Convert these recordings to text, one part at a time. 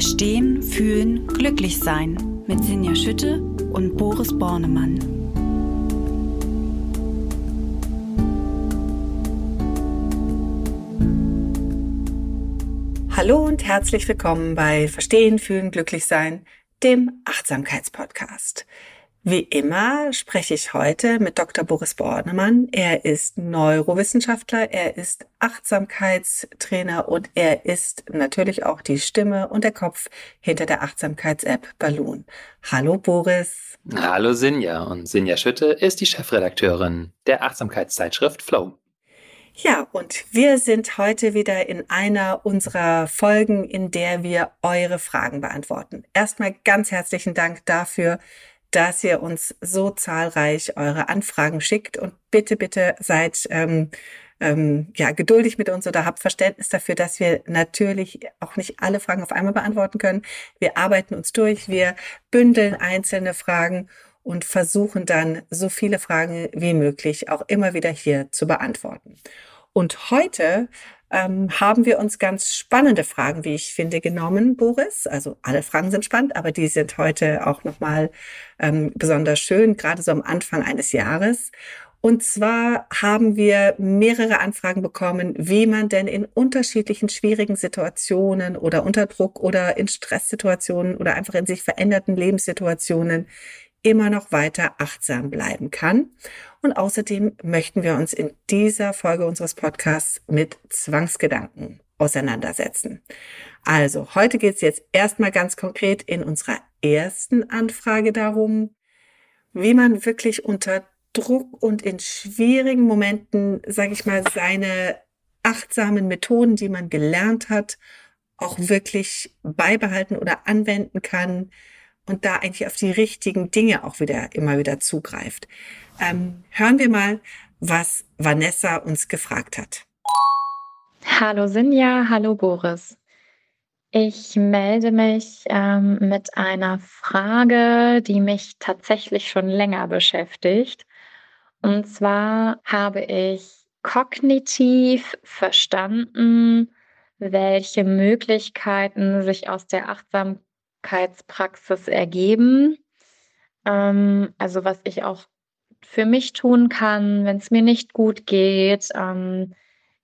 Verstehen, Fühlen, Glücklich-Sein mit Sinja Schütte und Boris Bornemann. Hallo und herzlich willkommen bei Verstehen, Fühlen, Glücklich-Sein, dem Achtsamkeitspodcast. Wie immer spreche ich heute mit Dr. Boris Bornemann. Er ist Neurowissenschaftler, er ist Achtsamkeitstrainer und er ist natürlich auch die Stimme und der Kopf hinter der Achtsamkeits-App Balloon. Hallo Boris. Hallo Sinja und Sinja Schütte ist die Chefredakteurin der Achtsamkeitszeitschrift Flow. Ja, und wir sind heute wieder in einer unserer Folgen, in der wir eure Fragen beantworten. Erstmal ganz herzlichen Dank dafür, dass ihr uns so zahlreich eure Anfragen schickt und bitte, bitte seid ähm, ähm, ja geduldig mit uns oder habt Verständnis dafür, dass wir natürlich auch nicht alle Fragen auf einmal beantworten können. Wir arbeiten uns durch, wir bündeln einzelne Fragen und versuchen dann so viele Fragen wie möglich auch immer wieder hier zu beantworten. Und heute ähm, haben wir uns ganz spannende Fragen, wie ich finde, genommen, Boris. Also alle Fragen sind spannend, aber die sind heute auch nochmal ähm, besonders schön, gerade so am Anfang eines Jahres. Und zwar haben wir mehrere Anfragen bekommen, wie man denn in unterschiedlichen schwierigen Situationen oder unter Druck oder in Stresssituationen oder einfach in sich veränderten Lebenssituationen immer noch weiter achtsam bleiben kann. Und außerdem möchten wir uns in dieser Folge unseres Podcasts mit Zwangsgedanken auseinandersetzen. Also, heute geht es jetzt erstmal ganz konkret in unserer ersten Anfrage darum, wie man wirklich unter Druck und in schwierigen Momenten, sage ich mal, seine achtsamen Methoden, die man gelernt hat, auch wirklich beibehalten oder anwenden kann, und da eigentlich auf die richtigen Dinge auch wieder immer wieder zugreift. Ähm, hören wir mal, was Vanessa uns gefragt hat. Hallo Sinja, hallo Boris. Ich melde mich ähm, mit einer Frage, die mich tatsächlich schon länger beschäftigt. Und zwar habe ich kognitiv verstanden, welche Möglichkeiten sich aus der Achtsamkeit Achtsamkeitspraxis ergeben. Ähm, also was ich auch für mich tun kann, wenn es mir nicht gut geht. Ähm,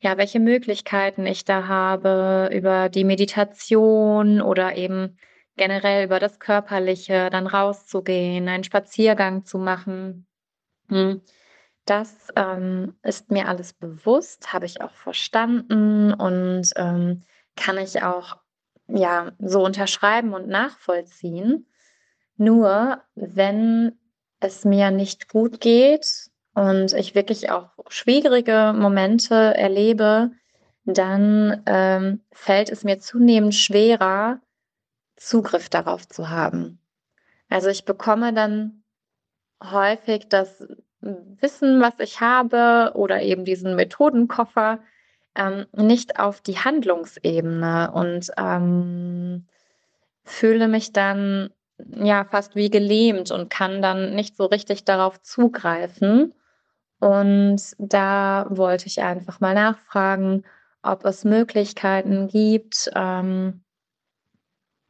ja, welche Möglichkeiten ich da habe über die Meditation oder eben generell über das Körperliche, dann rauszugehen, einen Spaziergang zu machen. Hm. Das ähm, ist mir alles bewusst, habe ich auch verstanden und ähm, kann ich auch ja, so unterschreiben und nachvollziehen. Nur wenn es mir nicht gut geht und ich wirklich auch schwierige Momente erlebe, dann ähm, fällt es mir zunehmend schwerer, Zugriff darauf zu haben. Also ich bekomme dann häufig das Wissen, was ich habe oder eben diesen Methodenkoffer ähm, nicht auf die Handlungsebene und ähm, fühle mich dann ja fast wie gelähmt und kann dann nicht so richtig darauf zugreifen. Und da wollte ich einfach mal nachfragen, ob es Möglichkeiten gibt, ähm,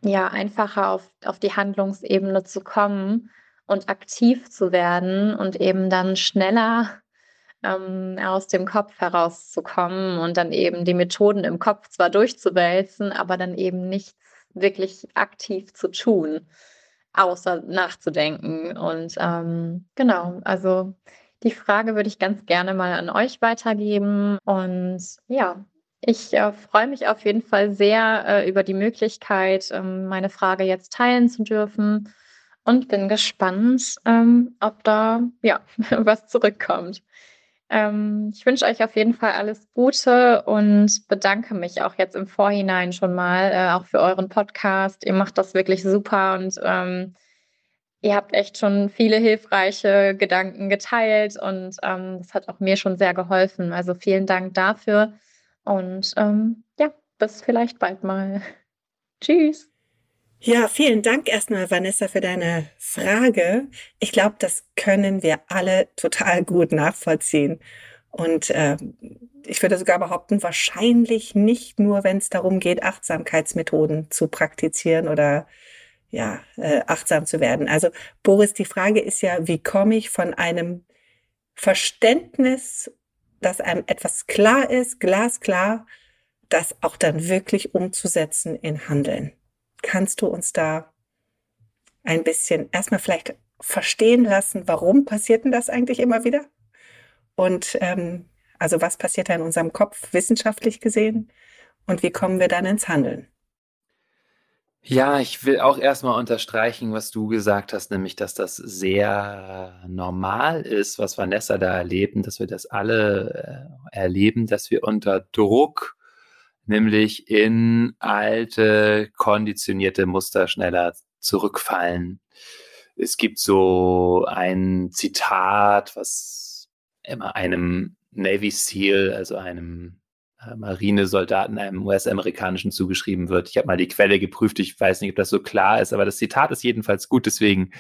ja, einfacher auf, auf die Handlungsebene zu kommen und aktiv zu werden und eben dann schneller ähm, aus dem Kopf herauszukommen und dann eben die Methoden im Kopf zwar durchzuwälzen, aber dann eben nichts wirklich aktiv zu tun, außer nachzudenken. Und ähm, genau, also die Frage würde ich ganz gerne mal an euch weitergeben. Und ja, ich äh, freue mich auf jeden Fall sehr äh, über die Möglichkeit, ähm, meine Frage jetzt teilen zu dürfen und bin gespannt, ähm, ob da ja was zurückkommt. Ähm, ich wünsche euch auf jeden Fall alles Gute und bedanke mich auch jetzt im Vorhinein schon mal, äh, auch für euren Podcast. Ihr macht das wirklich super und ähm, ihr habt echt schon viele hilfreiche Gedanken geteilt und ähm, das hat auch mir schon sehr geholfen. Also vielen Dank dafür und ähm, ja, bis vielleicht bald mal. Tschüss. Ja, vielen Dank erstmal, Vanessa, für deine Frage. Ich glaube, das können wir alle total gut nachvollziehen. Und äh, ich würde sogar behaupten, wahrscheinlich nicht nur, wenn es darum geht, Achtsamkeitsmethoden zu praktizieren oder ja, äh, achtsam zu werden. Also Boris, die Frage ist ja, wie komme ich von einem Verständnis, dass einem etwas klar ist, glasklar, das auch dann wirklich umzusetzen in Handeln. Kannst du uns da ein bisschen erstmal vielleicht verstehen lassen, warum passiert denn das eigentlich immer wieder? Und ähm, also was passiert da in unserem Kopf wissenschaftlich gesehen und wie kommen wir dann ins Handeln? Ja, ich will auch erstmal unterstreichen, was du gesagt hast, nämlich, dass das sehr normal ist, was Vanessa da erlebt dass wir das alle äh, erleben, dass wir unter Druck, nämlich in alte, konditionierte Muster schneller zurückfallen. Es gibt so ein Zitat, was immer einem Navy SEAL, also einem äh, Marinesoldaten, einem US-amerikanischen zugeschrieben wird. Ich habe mal die Quelle geprüft, ich weiß nicht, ob das so klar ist, aber das Zitat ist jedenfalls gut, deswegen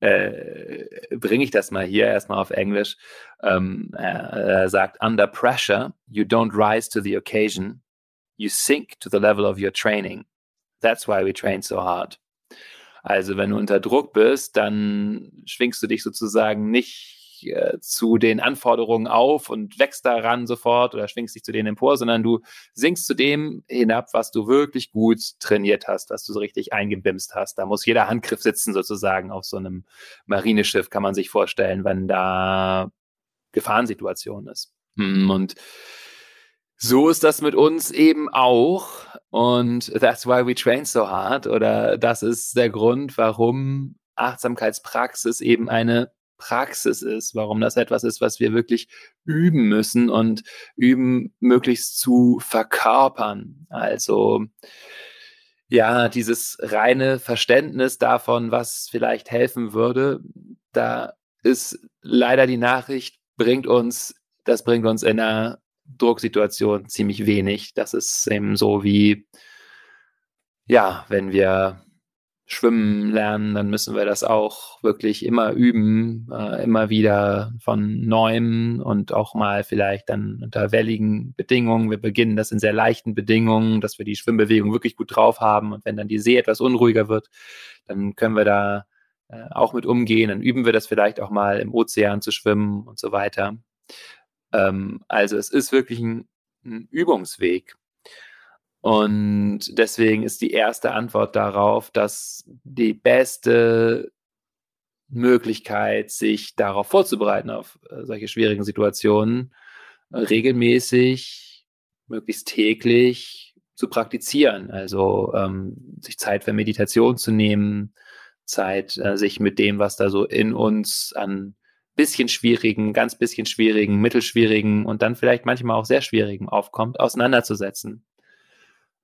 äh, bringe ich das mal hier erstmal auf Englisch. Ähm, er, er sagt, under pressure, you don't rise to the occasion, you sink to the level of your training. That's why we train so hard. Also wenn du unter Druck bist, dann schwingst du dich sozusagen nicht äh, zu den Anforderungen auf und wächst daran sofort oder schwingst dich zu denen empor, sondern du sinkst zu dem hinab, was du wirklich gut trainiert hast, was du so richtig eingebimst hast. Da muss jeder Handgriff sitzen sozusagen auf so einem Marineschiff, kann man sich vorstellen, wenn da Gefahrensituation ist. Hm, und so ist das mit uns eben auch. Und that's why we train so hard. Oder das ist der Grund, warum Achtsamkeitspraxis eben eine Praxis ist, warum das etwas ist, was wir wirklich üben müssen und üben, möglichst zu verkörpern. Also ja, dieses reine Verständnis davon, was vielleicht helfen würde, da ist leider die Nachricht, bringt uns, das bringt uns in einer Drucksituation ziemlich wenig. Das ist eben so wie, ja, wenn wir schwimmen lernen, dann müssen wir das auch wirklich immer üben, äh, immer wieder von neuem und auch mal vielleicht dann unter welligen Bedingungen. Wir beginnen das in sehr leichten Bedingungen, dass wir die Schwimmbewegung wirklich gut drauf haben und wenn dann die See etwas unruhiger wird, dann können wir da äh, auch mit umgehen, dann üben wir das vielleicht auch mal im Ozean zu schwimmen und so weiter. Ähm, also es ist wirklich ein, ein Übungsweg. Und deswegen ist die erste Antwort darauf, dass die beste Möglichkeit, sich darauf vorzubereiten, auf äh, solche schwierigen Situationen, regelmäßig, möglichst täglich zu praktizieren. Also ähm, sich Zeit für Meditation zu nehmen, Zeit, äh, sich mit dem, was da so in uns an bisschen schwierigen, ganz bisschen schwierigen, mittelschwierigen und dann vielleicht manchmal auch sehr schwierigen aufkommt, auseinanderzusetzen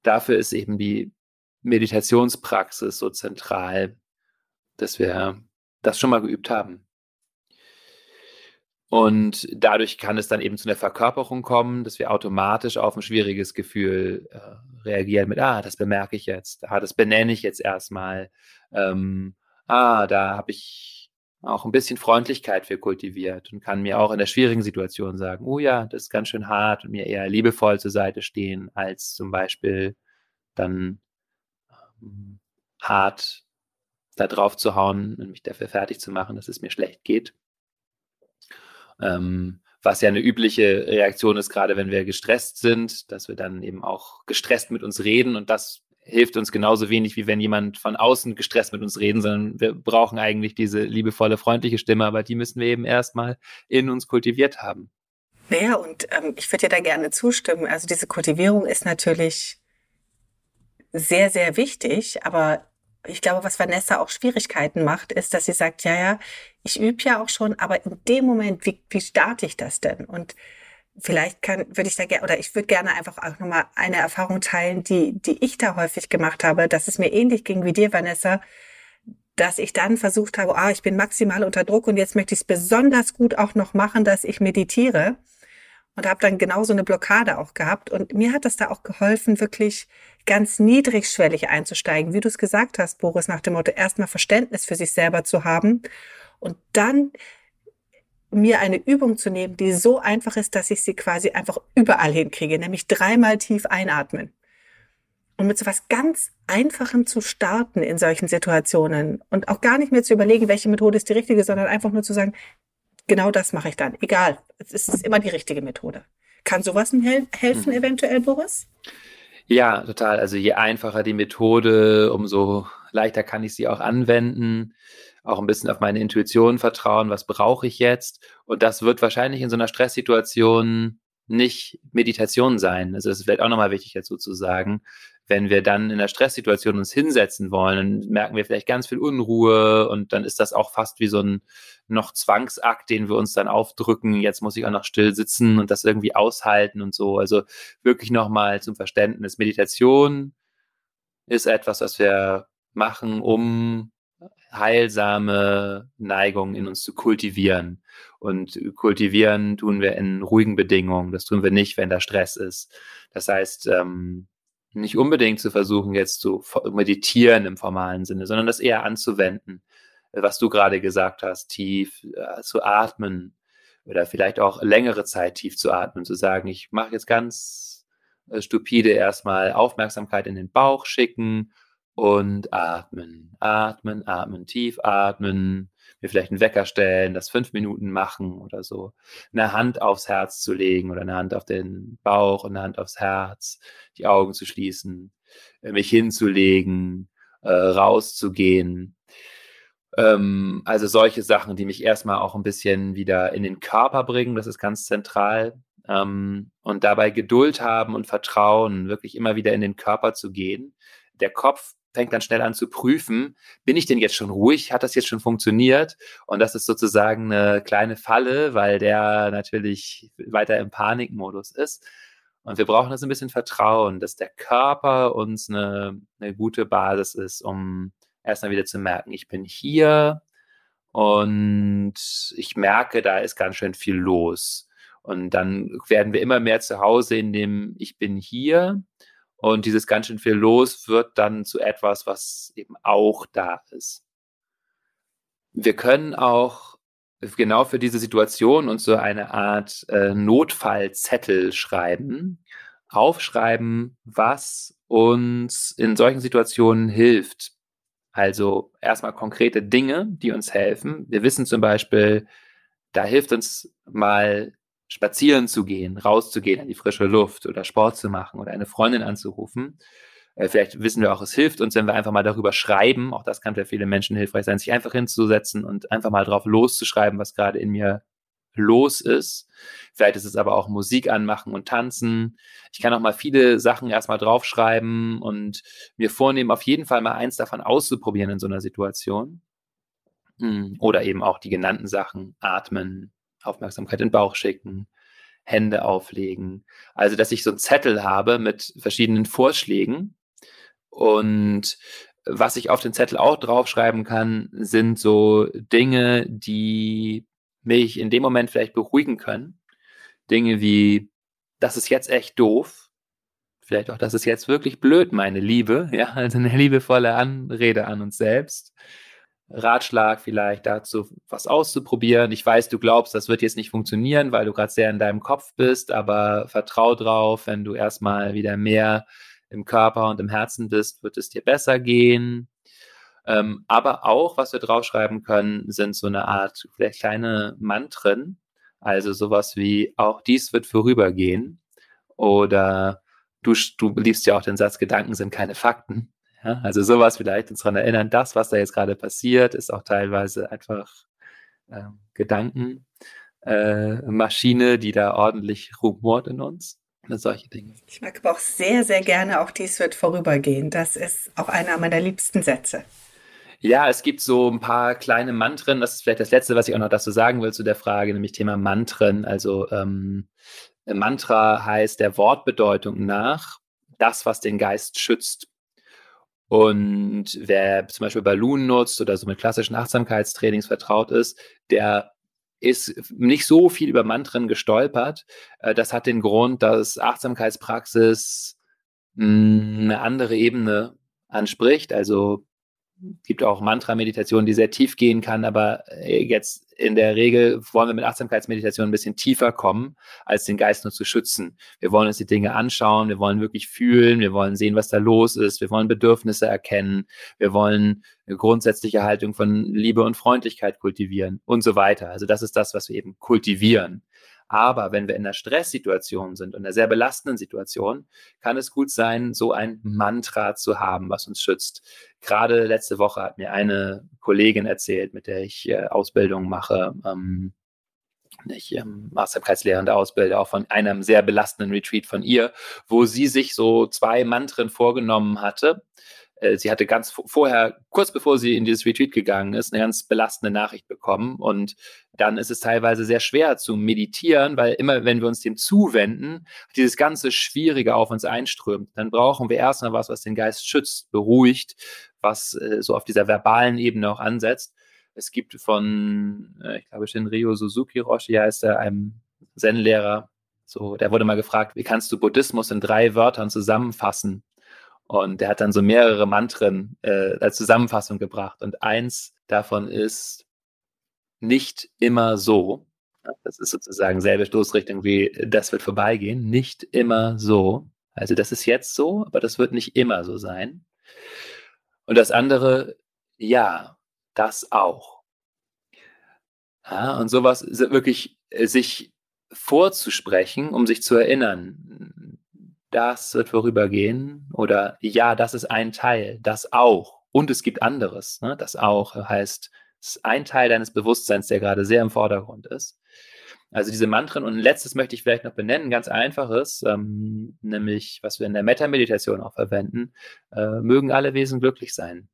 dafür ist eben die Meditationspraxis so zentral, dass wir das schon mal geübt haben. Und dadurch kann es dann eben zu einer Verkörperung kommen, dass wir automatisch auf ein schwieriges Gefühl äh, reagieren mit, ah, das bemerke ich jetzt, ah, das benenne ich jetzt erstmal, ähm, ah, da habe ich auch ein bisschen Freundlichkeit für kultiviert und kann mir auch in der schwierigen Situation sagen, oh ja, das ist ganz schön hart und mir eher liebevoll zur Seite stehen, als zum Beispiel dann ähm, hart da drauf zu hauen und mich dafür fertig zu machen, dass es mir schlecht geht. Ähm, was ja eine übliche Reaktion ist, gerade wenn wir gestresst sind, dass wir dann eben auch gestresst mit uns reden und das hilft uns genauso wenig, wie wenn jemand von außen gestresst mit uns reden, sondern wir brauchen eigentlich diese liebevolle, freundliche Stimme, aber die müssen wir eben erstmal in uns kultiviert haben. Naja, und ähm, ich würde dir da gerne zustimmen. Also diese Kultivierung ist natürlich sehr, sehr wichtig, aber ich glaube, was Vanessa auch Schwierigkeiten macht, ist, dass sie sagt, ja, ja, ich übe ja auch schon, aber in dem Moment, wie, wie starte ich das denn? Und vielleicht kann, würde ich da gerne, oder ich würde gerne einfach auch nochmal eine Erfahrung teilen, die, die ich da häufig gemacht habe, dass es mir ähnlich ging wie dir, Vanessa, dass ich dann versucht habe, ah, ich bin maximal unter Druck und jetzt möchte ich es besonders gut auch noch machen, dass ich meditiere und habe dann genauso eine Blockade auch gehabt. Und mir hat das da auch geholfen, wirklich ganz niedrigschwellig einzusteigen, wie du es gesagt hast, Boris, nach dem Motto, erstmal Verständnis für sich selber zu haben und dann mir eine Übung zu nehmen, die so einfach ist, dass ich sie quasi einfach überall hinkriege, nämlich dreimal tief einatmen. Und mit so was ganz Einfachem zu starten in solchen Situationen und auch gar nicht mehr zu überlegen, welche Methode ist die richtige, sondern einfach nur zu sagen, genau das mache ich dann. Egal, es ist immer die richtige Methode. Kann sowas hel helfen, mhm. eventuell, Boris? Ja, total. Also je einfacher die Methode, umso leichter kann ich sie auch anwenden. Auch ein bisschen auf meine Intuition vertrauen, was brauche ich jetzt? Und das wird wahrscheinlich in so einer Stresssituation nicht Meditation sein. Also das ist vielleicht auch nochmal wichtig dazu zu sagen. Wenn wir dann in einer Stresssituation uns hinsetzen wollen, dann merken wir vielleicht ganz viel Unruhe und dann ist das auch fast wie so ein noch Zwangsakt, den wir uns dann aufdrücken. Jetzt muss ich auch noch still sitzen und das irgendwie aushalten und so. Also wirklich nochmal zum Verständnis. Meditation ist etwas, was wir machen, um heilsame Neigungen in uns zu kultivieren. Und kultivieren tun wir in ruhigen Bedingungen. Das tun wir nicht, wenn da Stress ist. Das heißt, ähm, nicht unbedingt zu versuchen, jetzt zu meditieren im formalen Sinne, sondern das eher anzuwenden, was du gerade gesagt hast, tief äh, zu atmen oder vielleicht auch längere Zeit tief zu atmen, zu sagen, ich mache jetzt ganz äh, stupide erstmal Aufmerksamkeit in den Bauch schicken und atmen, atmen, atmen, tief atmen, mir vielleicht einen Wecker stellen, das fünf Minuten machen oder so, eine Hand aufs Herz zu legen oder eine Hand auf den Bauch und eine Hand aufs Herz, die Augen zu schließen, äh, mich hinzulegen, äh, rauszugehen. Ähm, also solche Sachen, die mich erstmal auch ein bisschen wieder in den Körper bringen, das ist ganz zentral. Ähm, und dabei Geduld haben und Vertrauen, wirklich immer wieder in den Körper zu gehen. Der Kopf fängt dann schnell an zu prüfen, bin ich denn jetzt schon ruhig? Hat das jetzt schon funktioniert? Und das ist sozusagen eine kleine Falle, weil der natürlich weiter im Panikmodus ist. Und wir brauchen das ein bisschen Vertrauen, dass der Körper uns eine, eine gute Basis ist, um erstmal wieder zu merken, ich bin hier und ich merke, da ist ganz schön viel los. Und dann werden wir immer mehr zu Hause in dem Ich bin hier und dieses ganz schön viel los wird dann zu etwas, was eben auch da ist. Wir können auch genau für diese Situation uns so eine Art äh, Notfallzettel schreiben, aufschreiben, was uns in solchen Situationen hilft. Also erstmal konkrete Dinge, die uns helfen. Wir wissen zum Beispiel, da hilft uns mal spazieren zu gehen, rauszugehen in die frische Luft oder Sport zu machen oder eine Freundin anzurufen. Äh, vielleicht wissen wir auch, es hilft uns, wenn wir einfach mal darüber schreiben. Auch das kann für viele Menschen hilfreich sein, sich einfach hinzusetzen und einfach mal drauf loszuschreiben, was gerade in mir los ist. Vielleicht ist es aber auch Musik anmachen und tanzen. Ich kann auch mal viele Sachen erstmal draufschreiben und mir vornehmen, auf jeden Fall mal eins davon auszuprobieren in so einer Situation. Hm, oder eben auch die genannten Sachen, atmen, Aufmerksamkeit in den Bauch schicken, Hände auflegen. Also, dass ich so einen Zettel habe mit verschiedenen Vorschlägen. Und was ich auf den Zettel auch draufschreiben kann, sind so Dinge, die mich in dem Moment vielleicht beruhigen können. Dinge wie, das ist jetzt echt doof. Vielleicht auch, das ist jetzt wirklich blöd, meine Liebe. Ja, also eine liebevolle Anrede an uns selbst. Ratschlag vielleicht dazu, was auszuprobieren. Ich weiß, du glaubst, das wird jetzt nicht funktionieren, weil du gerade sehr in deinem Kopf bist, aber vertrau drauf, wenn du erstmal wieder mehr im Körper und im Herzen bist, wird es dir besser gehen. Ähm, aber auch, was wir draufschreiben können, sind so eine Art vielleicht kleine Mantren, also sowas wie auch dies wird vorübergehen oder du, du liebst ja auch den Satz, Gedanken sind keine Fakten. Ja, also sowas vielleicht uns daran erinnern, das, was da jetzt gerade passiert, ist auch teilweise einfach äh, Gedankenmaschine, äh, die da ordentlich rumort in uns. Solche Dinge. Ich mag aber auch sehr, sehr gerne, auch dies wird vorübergehen. Das ist auch einer meiner liebsten Sätze. Ja, es gibt so ein paar kleine Mantren. Das ist vielleicht das Letzte, was ich auch noch dazu sagen will zu der Frage, nämlich Thema Mantren. Also ähm, Mantra heißt der Wortbedeutung nach das, was den Geist schützt. Und wer zum Beispiel Balloon nutzt oder so mit klassischen Achtsamkeitstrainings vertraut ist, der ist nicht so viel über Mantren gestolpert. Äh, das hat den Grund, dass Achtsamkeitspraxis hm, eine andere Ebene anspricht. Also gibt auch Mantra-Meditation, die sehr tief gehen kann, aber äh, jetzt in der Regel wollen wir mit Achtsamkeitsmeditation ein bisschen tiefer kommen, als den Geist nur zu schützen. Wir wollen uns die Dinge anschauen, wir wollen wirklich fühlen, wir wollen sehen, was da los ist, wir wollen Bedürfnisse erkennen, wir wollen eine grundsätzliche Haltung von Liebe und Freundlichkeit kultivieren und so weiter. Also das ist das, was wir eben kultivieren. Aber wenn wir in einer Stresssituation sind, in einer sehr belastenden Situation, kann es gut sein, so ein Mantra zu haben, was uns schützt. Gerade letzte Woche hat mir eine Kollegin erzählt, mit der ich äh, Ausbildung mache, ähm, ich ähm, Achtsamkeitslehrende Ausbilder, auch von einem sehr belastenden Retreat von ihr, wo sie sich so zwei Mantren vorgenommen hatte, äh, sie hatte ganz vorher, kurz bevor sie in dieses Retreat gegangen ist, eine ganz belastende Nachricht bekommen. Und dann ist es teilweise sehr schwer zu meditieren, weil immer, wenn wir uns dem zuwenden, dieses ganze Schwierige auf uns einströmt. Dann brauchen wir erstmal was, was den Geist schützt, beruhigt, was äh, so auf dieser verbalen Ebene auch ansetzt. Es gibt von, äh, ich glaube, Shinryo Suzuki Roshi heißt er, einem Zen-Lehrer, so, der wurde mal gefragt, wie kannst du Buddhismus in drei Wörtern zusammenfassen? Und der hat dann so mehrere Mantren äh, als Zusammenfassung gebracht. Und eins davon ist nicht immer so. Das ist sozusagen selbe Stoßrichtung wie das wird vorbeigehen. Nicht immer so. Also das ist jetzt so, aber das wird nicht immer so sein. Und das andere, ja, das auch. Ja, und sowas wirklich äh, sich vorzusprechen, um sich zu erinnern, das wird vorübergehen oder ja, das ist ein Teil, das auch. Und es gibt anderes. Ne? Das auch heißt, es ist ein Teil deines Bewusstseins, der gerade sehr im Vordergrund ist. Also diese Mantren und ein letztes möchte ich vielleicht noch benennen, ganz einfaches, ähm, nämlich was wir in der Metta-Meditation auch verwenden, äh, mögen alle Wesen glücklich sein.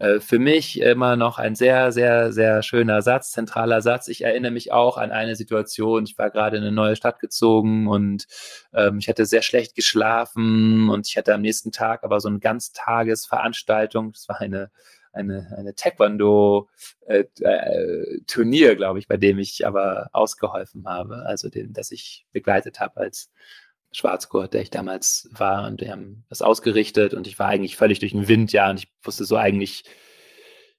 Äh, für mich immer noch ein sehr, sehr, sehr schöner Satz, zentraler Satz. Ich erinnere mich auch an eine Situation. Ich war gerade in eine neue Stadt gezogen und ähm, ich hatte sehr schlecht geschlafen und ich hatte am nächsten Tag aber so eine Ganztagesveranstaltung. Das war eine eine, eine Taekwondo-Turnier, äh, äh, glaube ich, bei dem ich aber ausgeholfen habe, also den, das ich begleitet habe als Schwarzgurt, der ich damals war und wir haben das ausgerichtet und ich war eigentlich völlig durch den Wind, ja, und ich wusste so eigentlich,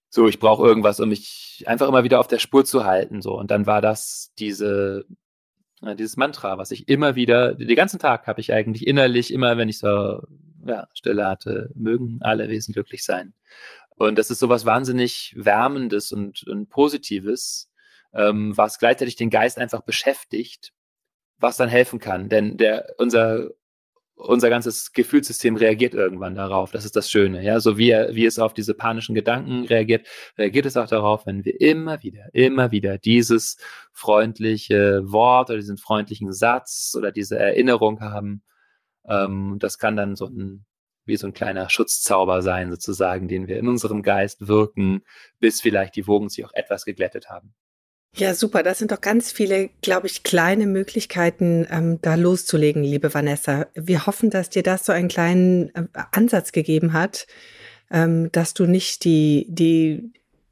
so, ich brauche irgendwas, um mich einfach immer wieder auf der Spur zu halten, so. Und dann war das diese, äh, dieses Mantra, was ich immer wieder, den ganzen Tag habe ich eigentlich innerlich, immer wenn ich so, ja, Stille hatte, mögen alle Wesen glücklich sein. Und das ist sowas wahnsinnig Wärmendes und, und Positives, ähm, was gleichzeitig den Geist einfach beschäftigt was dann helfen kann. Denn der, unser, unser ganzes Gefühlssystem reagiert irgendwann darauf. Das ist das Schöne. Ja, so wie, wie es auf diese panischen Gedanken reagiert, reagiert es auch darauf, wenn wir immer wieder, immer wieder dieses freundliche Wort oder diesen freundlichen Satz oder diese Erinnerung haben. Ähm, das kann dann so ein, wie so ein kleiner Schutzzauber sein, sozusagen, den wir in unserem Geist wirken, bis vielleicht die Wogen sich auch etwas geglättet haben. Ja, super. Das sind doch ganz viele, glaube ich, kleine Möglichkeiten, ähm, da loszulegen, liebe Vanessa. Wir hoffen, dass dir das so einen kleinen äh, Ansatz gegeben hat, ähm, dass du nicht die, die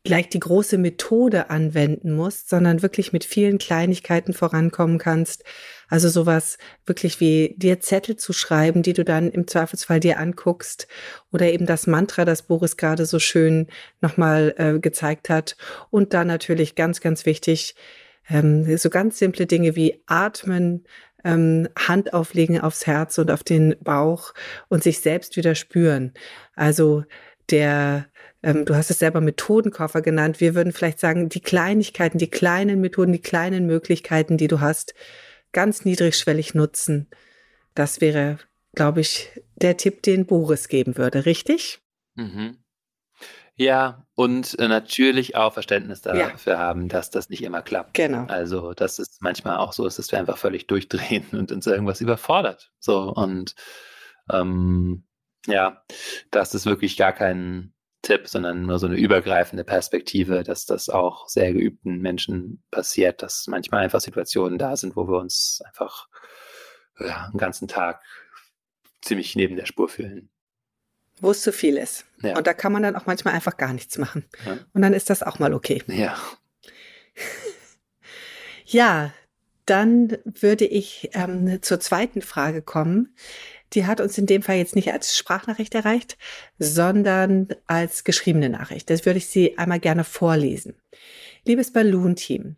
gleich die große Methode anwenden musst, sondern wirklich mit vielen Kleinigkeiten vorankommen kannst. Also sowas wirklich wie dir Zettel zu schreiben, die du dann im Zweifelsfall dir anguckst oder eben das Mantra, das Boris gerade so schön nochmal äh, gezeigt hat. Und dann natürlich ganz, ganz wichtig, ähm, so ganz simple Dinge wie atmen, ähm, Hand auflegen aufs Herz und auf den Bauch und sich selbst wieder spüren. Also der ähm, du hast es selber Methodenkoffer genannt. Wir würden vielleicht sagen, die Kleinigkeiten, die kleinen Methoden, die kleinen Möglichkeiten, die du hast, ganz niedrigschwellig nutzen. Das wäre, glaube ich, der Tipp, den Boris geben würde, richtig? Mhm. Ja, und äh, natürlich auch Verständnis dafür ja. haben, dass das nicht immer klappt. Genau. Also, dass es manchmal auch so ist, dass wir einfach völlig durchdrehen und uns irgendwas überfordert. So, und ähm, ja, dass es wirklich gar keinen Tipp, sondern nur so eine übergreifende Perspektive, dass das auch sehr geübten Menschen passiert, dass manchmal einfach Situationen da sind, wo wir uns einfach ja, einen ganzen Tag ziemlich neben der Spur fühlen. Wo es zu viel ist. Ja. Und da kann man dann auch manchmal einfach gar nichts machen. Ja. Und dann ist das auch mal okay. Ja. ja, dann würde ich ähm, zur zweiten Frage kommen Die hat uns in dem Fall jetzt nicht als Sprachnachricht erreicht, sondern als geschriebene Nachricht. Das würde ich Sie einmal gerne vorlesen. Liebes Balloon-Team,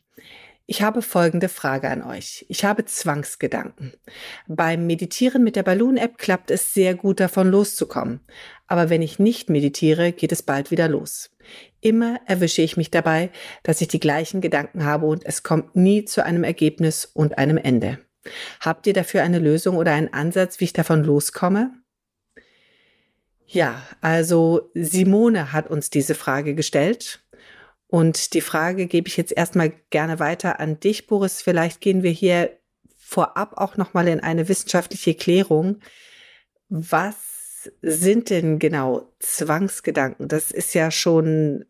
ich habe folgende Frage an euch. Ich habe Zwangsgedanken. Beim Meditieren mit der Balloon-App klappt es sehr gut davon loszukommen. Aber wenn ich nicht meditiere, geht es bald wieder los. Immer erwische ich mich dabei, dass ich die gleichen Gedanken habe und es kommt nie zu einem Ergebnis und einem Ende. Habt ihr dafür eine Lösung oder einen Ansatz, wie ich davon loskomme? Ja, also Simone hat uns diese Frage gestellt und die Frage gebe ich jetzt erstmal gerne weiter an dich, Boris. Vielleicht gehen wir hier vorab auch nochmal in eine wissenschaftliche Klärung. Was sind denn genau Zwangsgedanken? Das ist ja schon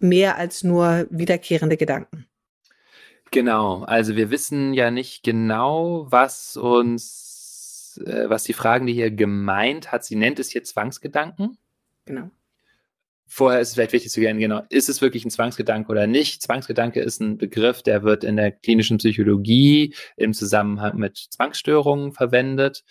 mehr als nur wiederkehrende Gedanken. Genau, also wir wissen ja nicht genau, was uns, äh, was die Fragen, die hier gemeint hat, sie nennt es hier Zwangsgedanken. Genau vorher ist es vielleicht wichtig zu klären, genau, ist es wirklich ein Zwangsgedanke oder nicht? Zwangsgedanke ist ein Begriff, der wird in der klinischen Psychologie im Zusammenhang mit Zwangsstörungen verwendet.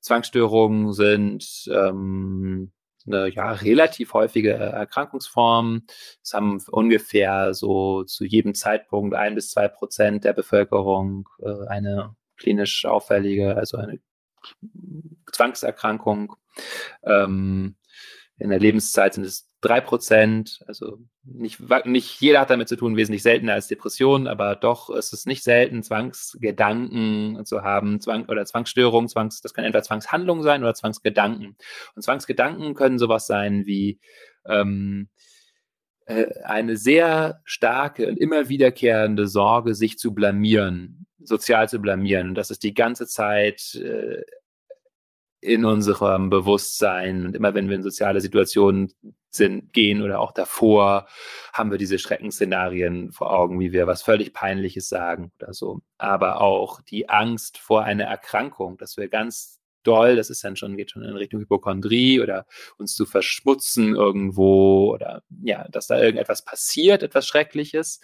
Zwangsstörungen sind ähm, eine ja, relativ häufige Erkrankungsform. Es haben ungefähr so zu jedem Zeitpunkt ein bis zwei Prozent der Bevölkerung äh, eine klinisch auffällige, also eine Zwangserkrankung. Ähm, in der Lebenszeit sind es drei Prozent. Also nicht, nicht jeder hat damit zu tun, wesentlich seltener als Depressionen, aber doch ist es nicht selten, Zwangsgedanken zu haben, Zwang oder Zwangsstörungen, Zwangs, das kann entweder Zwangshandlungen sein oder Zwangsgedanken. Und Zwangsgedanken können sowas sein wie ähm, äh, eine sehr starke und immer wiederkehrende Sorge, sich zu blamieren, sozial zu blamieren. Und das ist die ganze Zeit äh, in unserem Bewusstsein. Und immer wenn wir in soziale Situationen sind, gehen oder auch davor, haben wir diese Schreckensszenarien vor Augen, wie wir was völlig Peinliches sagen oder so. Aber auch die Angst vor einer Erkrankung, dass wir ganz doll, das ist dann schon, geht schon in Richtung Hypochondrie oder uns zu verschmutzen irgendwo oder ja, dass da irgendetwas passiert, etwas Schreckliches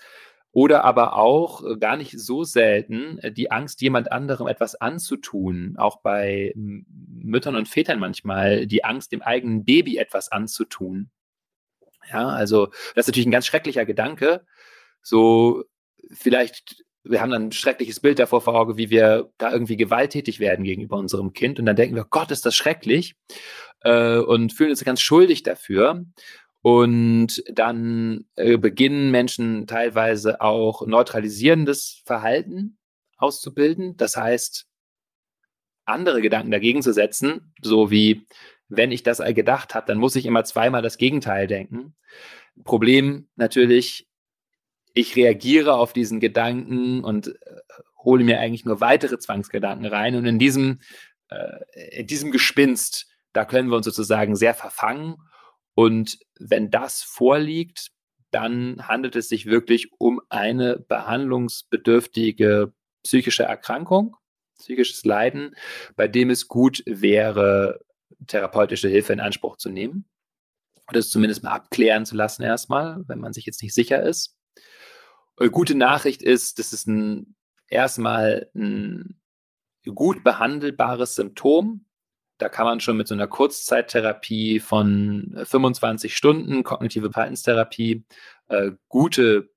oder aber auch äh, gar nicht so selten äh, die Angst, jemand anderem etwas anzutun. Auch bei Müttern und Vätern manchmal die Angst, dem eigenen Baby etwas anzutun. Ja, also das ist natürlich ein ganz schrecklicher Gedanke. So vielleicht, wir haben dann ein schreckliches Bild davor vor Augen, wie wir da irgendwie gewalttätig werden gegenüber unserem Kind. Und dann denken wir, Gott, ist das schrecklich. Äh, und fühlen uns ganz schuldig dafür. Und dann äh, beginnen Menschen teilweise auch neutralisierendes Verhalten auszubilden. Das heißt, andere Gedanken dagegen zu setzen, so wie wenn ich das gedacht habe, dann muss ich immer zweimal das Gegenteil denken. Problem natürlich, ich reagiere auf diesen Gedanken und äh, hole mir eigentlich nur weitere Zwangsgedanken rein. Und in diesem, äh, in diesem Gespinst, da können wir uns sozusagen sehr verfangen und wenn das vorliegt, dann handelt es sich wirklich um eine behandlungsbedürftige psychische Erkrankung, psychisches Leiden, bei dem es gut wäre, therapeutische Hilfe in Anspruch zu nehmen. Oder es zumindest mal abklären zu lassen erstmal, wenn man sich jetzt nicht sicher ist. Eine gute Nachricht ist, das ist ein, erstmal ein gut behandelbares Symptom. Da kann man schon mit so einer Kurzzeittherapie von 25 Stunden, kognitive Verhaltenstherapie, äh, gute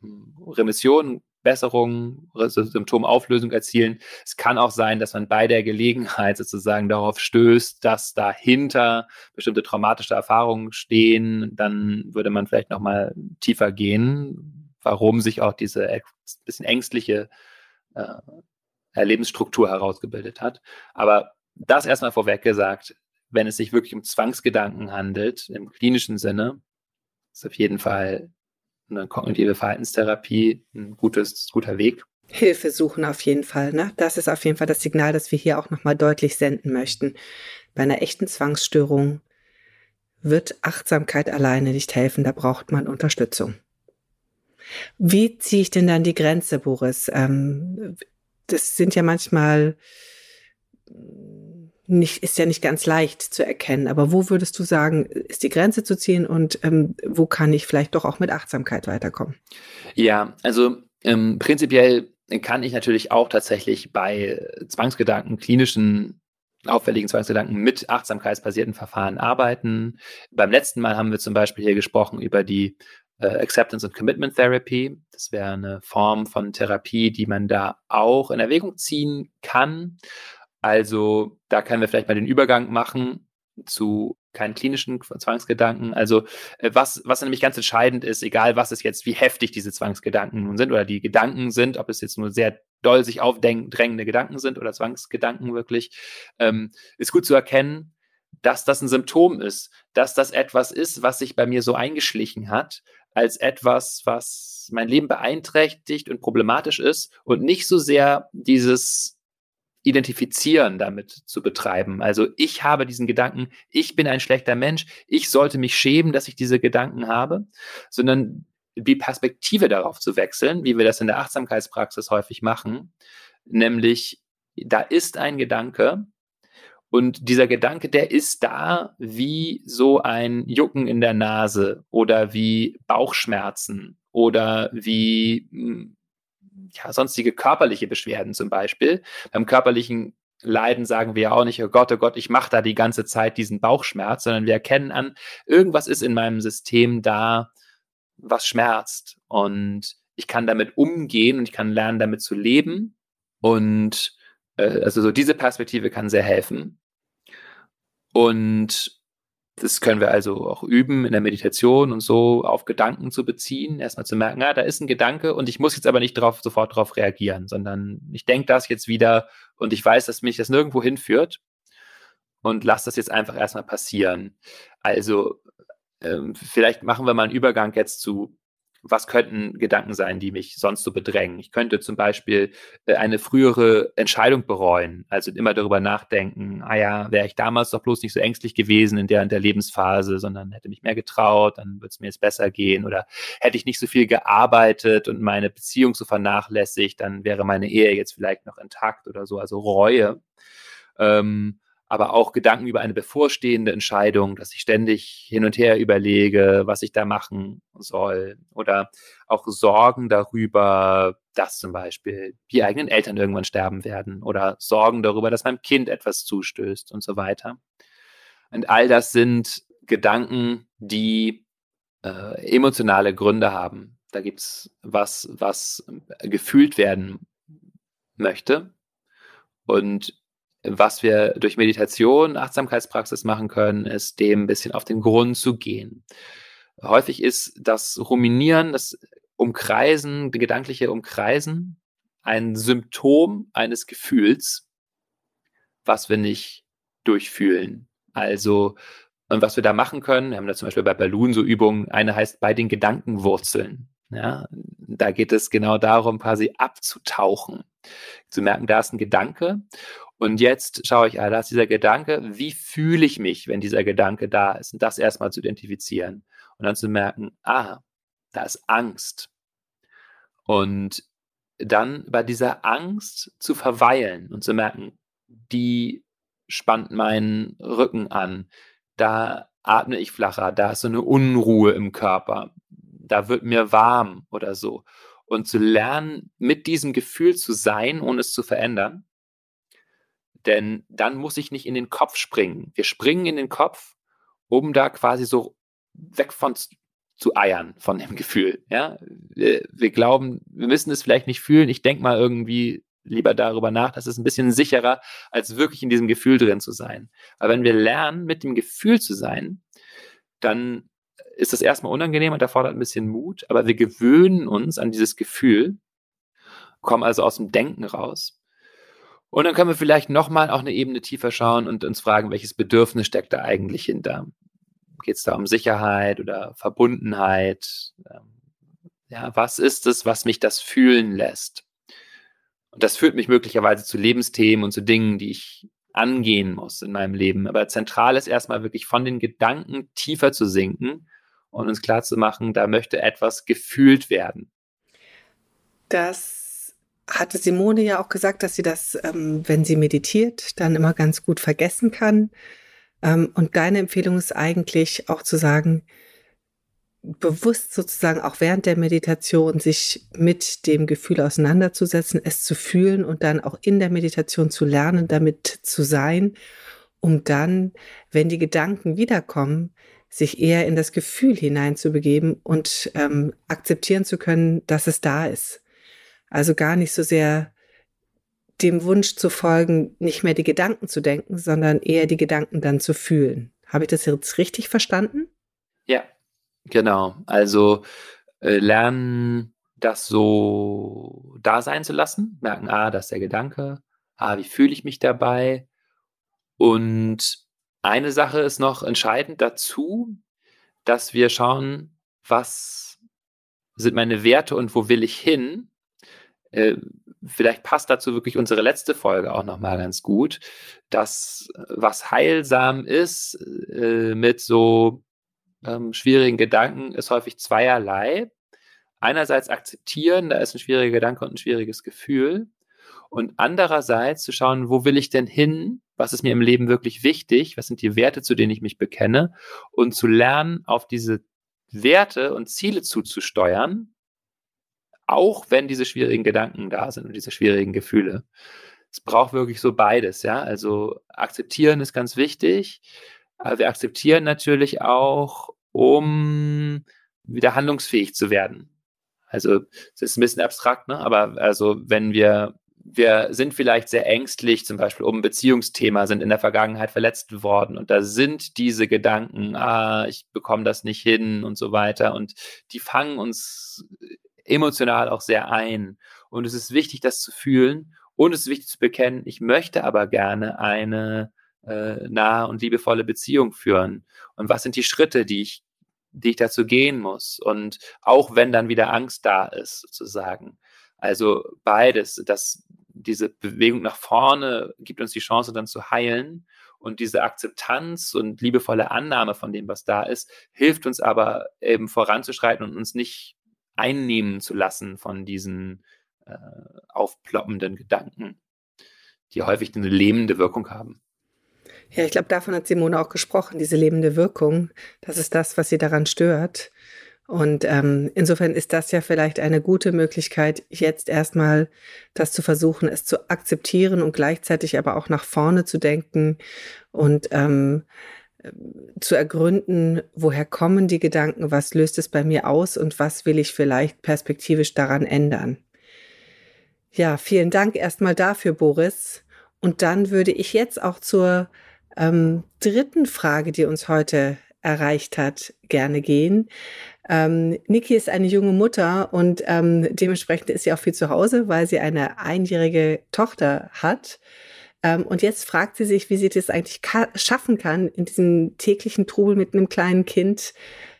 hm, Remission, Besserung, Symptomauflösung erzielen. Es kann auch sein, dass man bei der Gelegenheit sozusagen darauf stößt, dass dahinter bestimmte traumatische Erfahrungen stehen. Dann würde man vielleicht nochmal tiefer gehen, warum sich auch diese bisschen ängstliche äh, Lebensstruktur herausgebildet hat. Aber das erstmal vorweg gesagt, wenn es sich wirklich um Zwangsgedanken handelt, im klinischen Sinne, ist auf jeden Fall eine kognitive Verhaltenstherapie ein gutes, guter Weg. Hilfe suchen auf jeden Fall. Ne? Das ist auf jeden Fall das Signal, das wir hier auch nochmal deutlich senden möchten. Bei einer echten Zwangsstörung wird Achtsamkeit alleine nicht helfen, da braucht man Unterstützung. Wie ziehe ich denn dann die Grenze, Boris? Ähm, das sind ja manchmal nicht, ist ja nicht ganz leicht zu erkennen. Aber wo würdest du sagen, ist die Grenze zu ziehen und ähm, wo kann ich vielleicht doch auch mit Achtsamkeit weiterkommen? Ja, also ähm, prinzipiell kann ich natürlich auch tatsächlich bei Zwangsgedanken klinischen auffälligen Zwangsgedanken mit achtsamkeitsbasierten Verfahren arbeiten. Beim letzten Mal haben wir zum Beispiel hier gesprochen über die äh, Acceptance and Commitment Therapy. Das wäre eine Form von Therapie, die man da auch in Erwägung ziehen kann. Also da können wir vielleicht mal den Übergang machen zu keinen klinischen Zwangsgedanken. Also äh, was, was nämlich ganz entscheidend ist, egal was es jetzt, wie heftig diese Zwangsgedanken nun sind oder die Gedanken sind, ob es jetzt nur sehr doll sich aufdrängende Gedanken sind oder Zwangsgedanken wirklich, ähm, ist gut zu erkennen, dass das ein Symptom ist, dass das etwas ist, was sich bei mir so eingeschlichen hat, als etwas, was mein Leben beeinträchtigt und problematisch ist und nicht so sehr dieses Identifizieren damit zu betreiben. Also ich habe diesen Gedanken, ich bin ein schlechter Mensch, ich sollte mich schämen, dass ich diese Gedanken habe, sondern die Perspektive darauf zu wechseln, wie wir das in der Achtsamkeitspraxis häufig machen, nämlich da ist ein Gedanke und dieser Gedanke, der ist da wie so ein Jucken in der Nase oder wie Bauchschmerzen oder wie hm, ja, sonstige körperliche Beschwerden zum Beispiel. Beim körperlichen Leiden sagen wir ja auch nicht, oh Gott, oh Gott, ich mache da die ganze Zeit diesen Bauchschmerz, sondern wir erkennen an, irgendwas ist in meinem System da, was schmerzt. Und ich kann damit umgehen und ich kann lernen, damit zu leben. Und äh, also so diese Perspektive kann sehr helfen. Und das können wir also auch üben in der Meditation und so auf Gedanken zu beziehen, erstmal zu merken, ah, da ist ein Gedanke und ich muss jetzt aber nicht drauf, sofort darauf reagieren, sondern ich denke das jetzt wieder und ich weiß, dass mich das nirgendwo hinführt und lass das jetzt einfach erstmal passieren. Also ähm, vielleicht machen wir mal einen Übergang jetzt zu was könnten Gedanken sein, die mich sonst so bedrängen? Ich könnte zum Beispiel äh, eine frühere Entscheidung bereuen, also immer darüber nachdenken, ah ja, wäre ich damals doch bloß nicht so ängstlich gewesen in der, in der Lebensphase, sondern hätte mich mehr getraut, dann würde es mir jetzt besser gehen oder hätte ich nicht so viel gearbeitet und meine Beziehung so vernachlässigt, dann wäre meine Ehe jetzt vielleicht noch intakt oder so, also Reue. Ähm, aber auch Gedanken über eine bevorstehende Entscheidung, dass ich ständig hin und her überlege, was ich da machen soll. Oder auch Sorgen darüber, dass zum Beispiel die eigenen Eltern irgendwann sterben werden. Oder Sorgen darüber, dass meinem Kind etwas zustößt und so weiter. Und all das sind Gedanken, die äh, emotionale Gründe haben. Da gibt es was, was gefühlt werden möchte. Und was wir durch Meditation, Achtsamkeitspraxis machen können, ist dem ein bisschen auf den Grund zu gehen. Häufig ist das Ruminieren, das Umkreisen, das gedankliche Umkreisen ein Symptom eines Gefühls, was wir nicht durchfühlen. Also, und was wir da machen können, wir haben da zum Beispiel bei Balloon so Übungen, eine heißt bei den Gedankenwurzeln. Ja, da geht es genau darum, quasi abzutauchen, zu merken, da ist ein Gedanke und jetzt schaue ich, ah, da ist dieser Gedanke, wie fühle ich mich, wenn dieser Gedanke da ist? Und das erstmal zu identifizieren und dann zu merken, ah, da ist Angst. Und dann bei dieser Angst zu verweilen und zu merken, die spannt meinen Rücken an, da atme ich flacher, da ist so eine Unruhe im Körper, da wird mir warm oder so. Und zu lernen, mit diesem Gefühl zu sein, ohne es zu verändern denn dann muss ich nicht in den Kopf springen. Wir springen in den Kopf, um da quasi so weg von zu eiern von dem Gefühl. Ja, wir, wir glauben, wir müssen es vielleicht nicht fühlen. Ich denke mal irgendwie lieber darüber nach. Das ist ein bisschen sicherer, als wirklich in diesem Gefühl drin zu sein. Aber wenn wir lernen, mit dem Gefühl zu sein, dann ist das erstmal unangenehm und erfordert ein bisschen Mut, aber wir gewöhnen uns an dieses Gefühl, kommen also aus dem Denken raus und dann können wir vielleicht nochmal auch eine Ebene tiefer schauen und uns fragen, welches Bedürfnis steckt da eigentlich hinter? Geht es da um Sicherheit oder Verbundenheit? Ähm, ja, was ist es, was mich das fühlen lässt? Und das führt mich möglicherweise zu Lebensthemen und zu Dingen, die ich angehen muss in meinem Leben. Aber zentral ist erstmal wirklich von den Gedanken tiefer zu sinken und uns klar zu machen, da möchte etwas gefühlt werden. Das hatte Simone ja auch gesagt, dass sie das, ähm, wenn sie meditiert, dann immer ganz gut vergessen kann. Ähm, und deine Empfehlung ist eigentlich auch zu sagen, bewusst sozusagen auch während der Meditation sich mit dem Gefühl auseinanderzusetzen, es zu fühlen und dann auch in der Meditation zu lernen, damit zu sein, um dann, wenn die Gedanken wiederkommen, sich eher in das Gefühl hineinzubegeben und ähm, akzeptieren zu können, dass es da ist. Also gar nicht so sehr dem Wunsch zu folgen, nicht mehr die Gedanken zu denken, sondern eher die Gedanken dann zu fühlen. Habe ich das jetzt richtig verstanden? Ja, genau. Also äh, lernen, das so da sein zu lassen, merken, ah, das ist der Gedanke, ah, wie fühle ich mich dabei? Und eine Sache ist noch entscheidend dazu, dass wir schauen, was sind meine Werte und wo will ich hin? Äh, vielleicht passt dazu wirklich unsere letzte Folge auch nochmal ganz gut, dass was heilsam ist äh, mit so ähm, schwierigen Gedanken, ist häufig zweierlei. Einerseits akzeptieren, da ist ein schwieriger Gedanke und ein schwieriges Gefühl. Und andererseits zu schauen, wo will ich denn hin? Was ist mir im Leben wirklich wichtig? Was sind die Werte, zu denen ich mich bekenne? Und zu lernen, auf diese Werte und Ziele zuzusteuern, auch wenn diese schwierigen Gedanken da sind und diese schwierigen Gefühle. Es braucht wirklich so beides, ja. Also akzeptieren ist ganz wichtig, aber wir akzeptieren natürlich auch, um wieder handlungsfähig zu werden. Also, es ist ein bisschen abstrakt, ne? aber also, wenn wir wir sind vielleicht sehr ängstlich, zum Beispiel um ein Beziehungsthema, sind in der Vergangenheit verletzt worden und da sind diese Gedanken, ah, ich bekomme das nicht hin und so weiter und die fangen uns emotional auch sehr ein. Und es ist wichtig, das zu fühlen. Und es ist wichtig zu bekennen, ich möchte aber gerne eine äh, nahe und liebevolle Beziehung führen. Und was sind die Schritte, die ich die ich dazu gehen muss? Und auch wenn dann wieder Angst da ist, sozusagen. Also beides, dass diese Bewegung nach vorne gibt uns die Chance dann zu heilen. Und diese Akzeptanz und liebevolle Annahme von dem, was da ist, hilft uns aber eben voranzuschreiten und uns nicht einnehmen zu lassen von diesen äh, aufploppenden Gedanken, die häufig eine lähmende Wirkung haben. Ja, ich glaube, davon hat Simone auch gesprochen, diese lebende Wirkung. Das ist das, was sie daran stört. Und ähm, insofern ist das ja vielleicht eine gute Möglichkeit, jetzt erstmal das zu versuchen, es zu akzeptieren und gleichzeitig aber auch nach vorne zu denken und ähm, zu ergründen, woher kommen die Gedanken, was löst es bei mir aus und was will ich vielleicht perspektivisch daran ändern. Ja, vielen Dank erstmal dafür, Boris. Und dann würde ich jetzt auch zur ähm, dritten Frage, die uns heute erreicht hat, gerne gehen. Ähm, Niki ist eine junge Mutter und ähm, dementsprechend ist sie auch viel zu Hause, weil sie eine einjährige Tochter hat. Ähm, und jetzt fragt sie sich, wie sie das eigentlich schaffen kann, in diesem täglichen Trubel mit einem kleinen Kind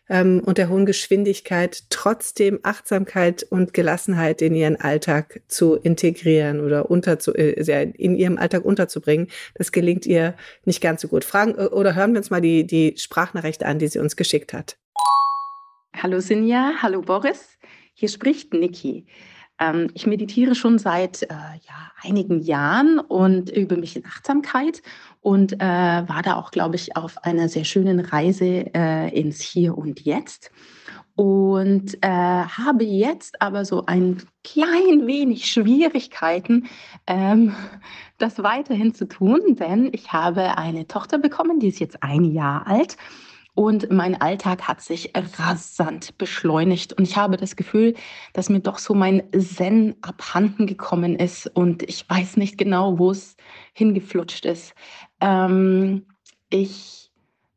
ähm, und der hohen Geschwindigkeit trotzdem Achtsamkeit und Gelassenheit in ihren Alltag zu integrieren oder unterzu äh, in ihrem Alltag unterzubringen. Das gelingt ihr nicht ganz so gut. Fragen äh, oder hören wir uns mal die, die Sprachnachricht an, die sie uns geschickt hat. Hallo Sinja, hallo Boris. Hier spricht Niki. Ähm, ich meditiere schon seit äh, ja, einigen Jahren und übe mich in Achtsamkeit und äh, war da auch, glaube ich, auf einer sehr schönen Reise äh, ins Hier und Jetzt. Und äh, habe jetzt aber so ein klein wenig Schwierigkeiten, ähm, das weiterhin zu tun, denn ich habe eine Tochter bekommen, die ist jetzt ein Jahr alt und mein Alltag hat sich rasant beschleunigt. Und ich habe das Gefühl, dass mir doch so mein Zen abhanden gekommen ist. Und ich weiß nicht genau, wo es hingeflutscht ist. Ähm, ich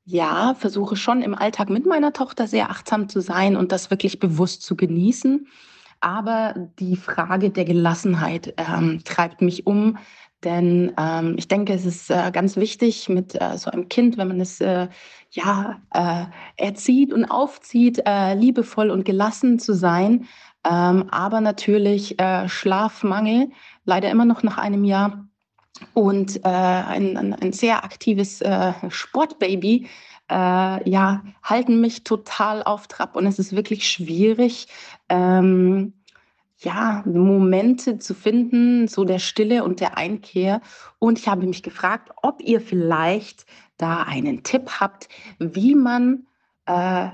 ja, versuche schon im Alltag mit meiner Tochter sehr achtsam zu sein und das wirklich bewusst zu genießen. Aber die Frage der Gelassenheit ähm, treibt mich um, denn ähm, ich denke, es ist äh, ganz wichtig mit äh, so einem Kind, wenn man es äh, ja äh, erzieht und aufzieht, äh, liebevoll und gelassen zu sein. Ähm, aber natürlich äh, Schlafmangel, leider immer noch nach einem Jahr. Und ein, ein, ein, sehr aktives Sportbaby ja, halten mich total auf Trab. Und es ist wirklich schwierig, ähm, ja, Momente zu finden, so der Stille und der Einkehr. Und ich habe mich gefragt, ob ihr vielleicht da einen Tipp habt, wie man äh,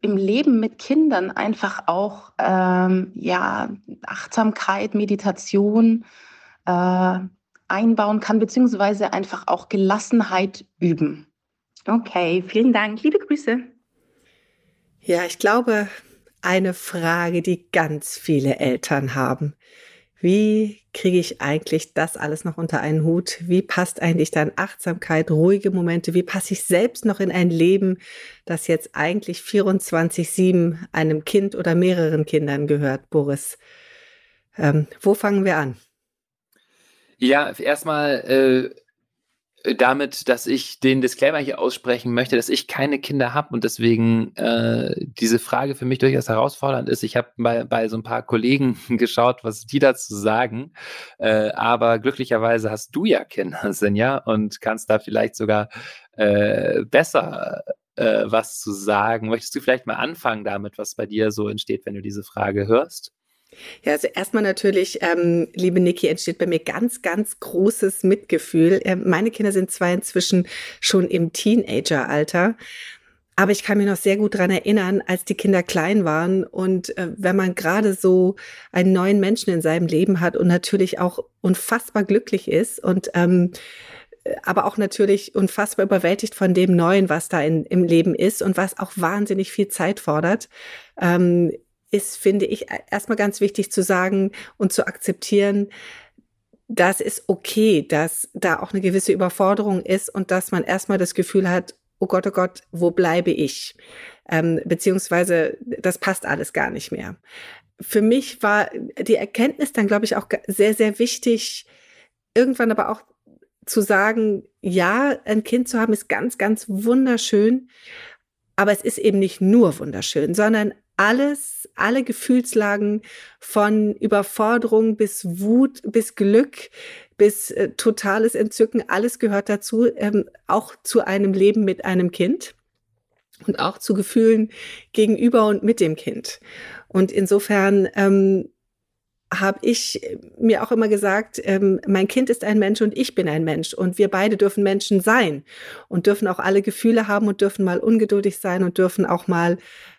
im Leben mit Kindern einfach auch ähm, ja, Achtsamkeit, Meditation äh, einbauen kann, beziehungsweise einfach auch Gelassenheit üben. Okay, vielen Dank. Liebe Grüße. Ja, ich glaube, eine Frage, die ganz viele Eltern haben. Wie kriege ich eigentlich das alles noch unter einen Hut? Wie passt eigentlich dann Achtsamkeit, ruhige Momente? Wie passe ich selbst noch in ein Leben, das jetzt eigentlich 24-7 einem Kind oder mehreren Kindern gehört, Boris? Ähm, wo fangen wir an? Ja, erstmal äh, damit, dass ich den Disclaimer hier aussprechen möchte, dass ich keine Kinder habe und deswegen äh, diese Frage für mich durchaus herausfordernd ist. Ich habe bei, bei so ein paar Kollegen geschaut, was die dazu sagen, äh, aber glücklicherweise hast du ja Kinder, Senja, und kannst da vielleicht sogar äh, besser äh, was zu sagen. Möchtest du vielleicht mal anfangen damit, was bei dir so entsteht, wenn du diese Frage hörst? Ja, also erstmal natürlich, ähm, liebe Niki, entsteht bei mir ganz, ganz großes Mitgefühl. Ähm, meine Kinder sind zwar inzwischen schon im Teenageralter, aber ich kann mich noch sehr gut dran erinnern, als die Kinder klein waren und äh, wenn man gerade so einen neuen Menschen in seinem Leben hat und natürlich auch unfassbar glücklich ist und ähm, aber auch natürlich unfassbar überwältigt von dem Neuen, was da in, im Leben ist und was auch wahnsinnig viel Zeit fordert. Ähm, ist, finde ich, e-, erstmal ganz wichtig zu sagen und zu akzeptieren, dass es okay, dass da auch eine gewisse Überforderung ist und dass man erstmal das Gefühl hat, oh Gott, oh Gott, wo bleibe ich? Ähm, beziehungsweise das passt alles gar nicht mehr. Für mich war die Erkenntnis dann, glaube ich, auch sehr, sehr wichtig, irgendwann aber auch zu sagen, ja, ein Kind zu haben ist ganz, ganz wunderschön, aber es ist eben nicht nur wunderschön, sondern alles, alle Gefühlslagen von Überforderung bis Wut, bis Glück, bis äh, totales Entzücken, alles gehört dazu, ähm, auch zu einem Leben mit einem Kind und auch zu Gefühlen gegenüber und mit dem Kind. Und insofern ähm, habe ich mir auch immer gesagt, ähm, mein Kind ist ein Mensch und ich bin ein Mensch und wir beide dürfen Menschen sein und dürfen auch alle Gefühle haben und dürfen mal ungeduldig sein und dürfen auch mal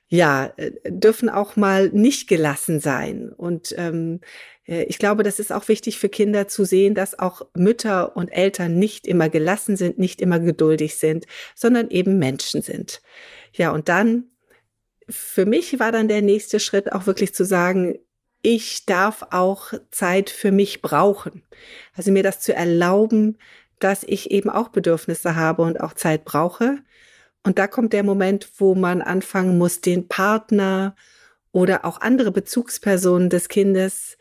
ja, äh, dürfen auch mal nicht gelassen sein. Und ähm, äh, ich glaube, das ist auch wichtig für Kinder zu sehen, dass auch Mütter und Eltern nicht immer gelassen sind, nicht immer geduldig sind, sondern eben Menschen sind. Ja, und dann, für mich war dann der nächste Schritt auch wirklich zu sagen, ich darf auch Zeit für mich brauchen. Also mir das zu erlauben, dass ich eben auch Bedürfnisse habe und auch Zeit brauche und da kommt der Moment, wo man anfangen muss, den Partner oder auch andere Bezugspersonen des Kindes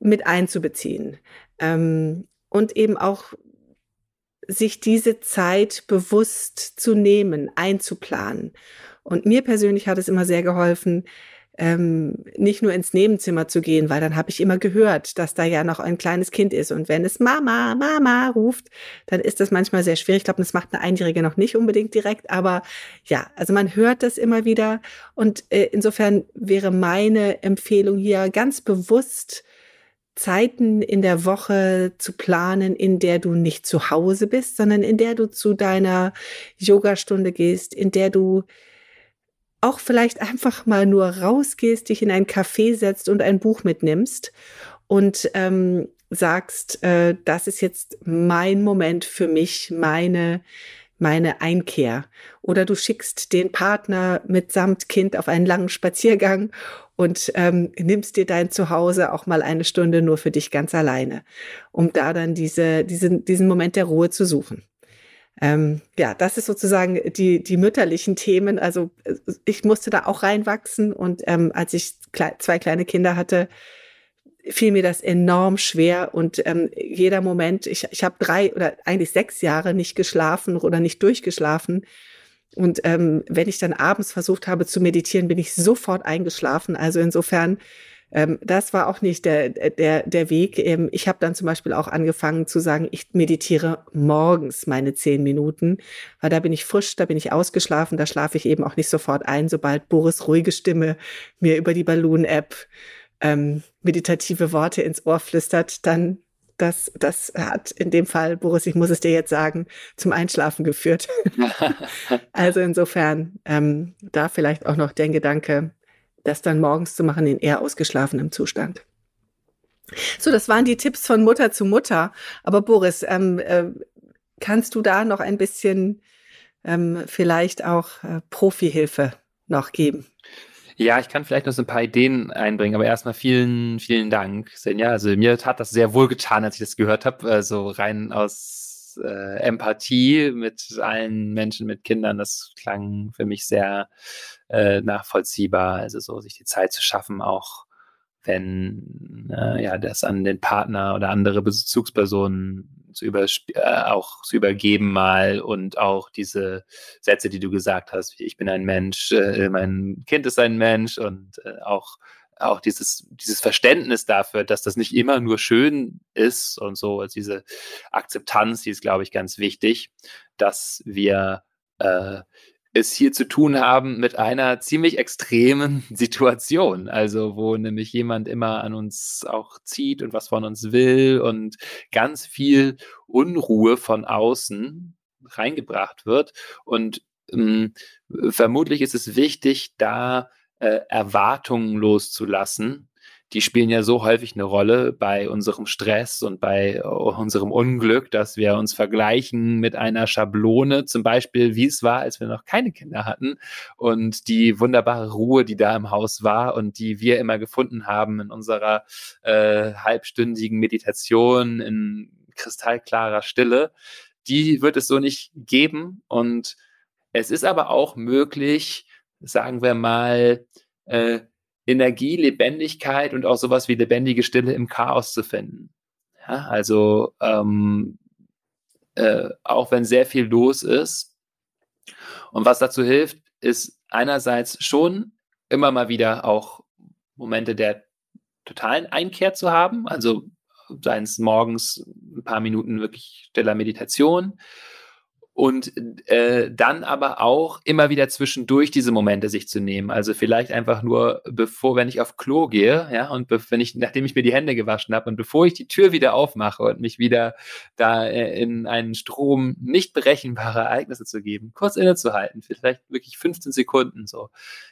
mit einzubeziehen. Ähm, und eben auch sich diese Zeit bewusst zu nehmen, einzuplanen. Und mir persönlich hat es immer sehr geholfen, ähm, nicht nur ins Nebenzimmer zu gehen, weil dann habe ich immer gehört, dass da ja noch ein kleines Kind ist. Und wenn es Mama, Mama ruft, dann ist das manchmal sehr schwierig. Ich glaube, das macht eine Einjährige noch nicht unbedingt direkt, aber ja, also man hört das immer wieder. Und äh, insofern wäre meine Empfehlung hier ganz bewusst, Zeiten in der Woche zu planen, in der du nicht zu Hause bist, sondern in der du zu deiner Yogastunde gehst, in der du auch vielleicht einfach mal nur rausgehst, dich in ein Café setzt und ein Buch mitnimmst und ähm, sagst, äh, das ist jetzt mein Moment für mich, meine meine Einkehr. Oder du schickst den Partner mitsamt Kind auf einen langen Spaziergang und ähm, nimmst dir dein Zuhause auch mal eine Stunde nur für dich ganz alleine, um da dann diese, diesen, diesen Moment der Ruhe zu suchen. Ähm, ja, das ist sozusagen die, die mütterlichen Themen. Also äh, ich musste da auch reinwachsen und ähm, als ich kle zwei kleine Kinder hatte, fiel mir das enorm schwer und ähm, jeder Moment, ich, ich habe drei oder eigentlich sechs Jahre nicht geschlafen oder nicht durchgeschlafen. Und ähm, wenn ich dann abends versucht habe zu meditieren, bin ich sofort eingeschlafen. Also insofern ähm, das war auch nicht der, der, der Weg. Ähm, ich habe dann zum Beispiel auch angefangen zu sagen, ich meditiere morgens meine zehn Minuten, weil da bin ich frisch, da bin ich ausgeschlafen, da schlafe ich eben auch nicht sofort ein, sobald Boris ruhige Stimme mir über die Balloon-App ähm, meditative Worte ins Ohr flüstert, dann das, das hat in dem Fall, Boris, ich muss es dir jetzt sagen, zum Einschlafen geführt. also insofern ähm, da vielleicht auch noch der Gedanke, das dann morgens zu machen in eher ausgeschlafenem Zustand. So, das waren die Tipps von Mutter zu Mutter. Aber Boris, ähm, äh, kannst du da noch ein bisschen ähm, vielleicht auch äh, Profihilfe noch geben? Ja, ich kann vielleicht noch so ein paar Ideen einbringen, aber erstmal vielen, vielen Dank, Senja. Also mir hat das sehr wohl getan, als ich das gehört habe, äh, so rein aus äh, Empathie mit allen Menschen, mit Kindern. Das klang für mich sehr äh, nachvollziehbar. Also so sich die Zeit zu schaffen, auch wenn äh, ja das an den Partner oder andere Bezugspersonen zu über, äh, auch zu übergeben mal und auch diese Sätze, die du gesagt hast, wie ich bin ein Mensch, äh, mein Kind ist ein Mensch und äh, auch auch dieses, dieses Verständnis dafür, dass das nicht immer nur schön ist und so, also diese Akzeptanz, die ist, glaube ich, ganz wichtig, dass wir äh, es hier zu tun haben mit einer ziemlich extremen Situation. Also, wo nämlich jemand immer an uns auch zieht und was von uns will und ganz viel Unruhe von außen reingebracht wird. Und ähm, vermutlich ist es wichtig, da äh, Erwartungen loszulassen. Die spielen ja so häufig eine Rolle bei unserem Stress und bei unserem Unglück, dass wir uns vergleichen mit einer Schablone, zum Beispiel, wie es war, als wir noch keine Kinder hatten und die wunderbare Ruhe, die da im Haus war und die wir immer gefunden haben in unserer äh, halbstündigen Meditation in kristallklarer Stille, die wird es so nicht geben. Und es ist aber auch möglich, sagen wir mal, äh, Energie, Lebendigkeit und auch sowas wie lebendige Stille im Chaos zu finden. Ja, also ähm, äh, auch wenn sehr viel los ist. Und was dazu hilft, ist einerseits schon immer mal wieder auch Momente der totalen Einkehr zu haben, also seien es morgens ein paar Minuten wirklich stiller Meditation und äh, dann aber auch immer wieder zwischendurch diese Momente sich zu nehmen. Also vielleicht einfach nur, bevor, wenn ich auf Klo gehe, ja, und wenn ich, nachdem ich mir die Hände gewaschen habe und bevor ich die Tür wieder aufmache und mich wieder da äh, in einen Strom nicht berechenbarer Ereignisse zu geben, kurz innezuhalten, vielleicht wirklich 15 Sekunden so,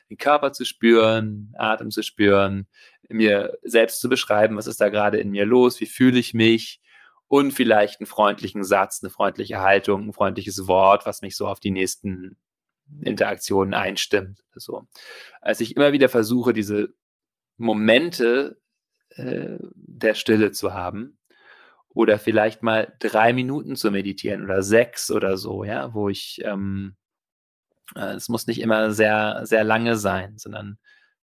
den Körper zu spüren, Atem zu spüren, mir selbst zu beschreiben, was ist da gerade in mir los, wie fühle ich mich, und vielleicht einen freundlichen Satz, eine freundliche Haltung, ein freundliches Wort, was mich so auf die nächsten Interaktionen einstimmt. So. Als ich immer wieder versuche, diese Momente äh, der Stille zu haben oder vielleicht mal drei Minuten zu meditieren oder sechs oder so, ja, wo ich, ähm, äh, es muss nicht immer sehr, sehr lange sein, sondern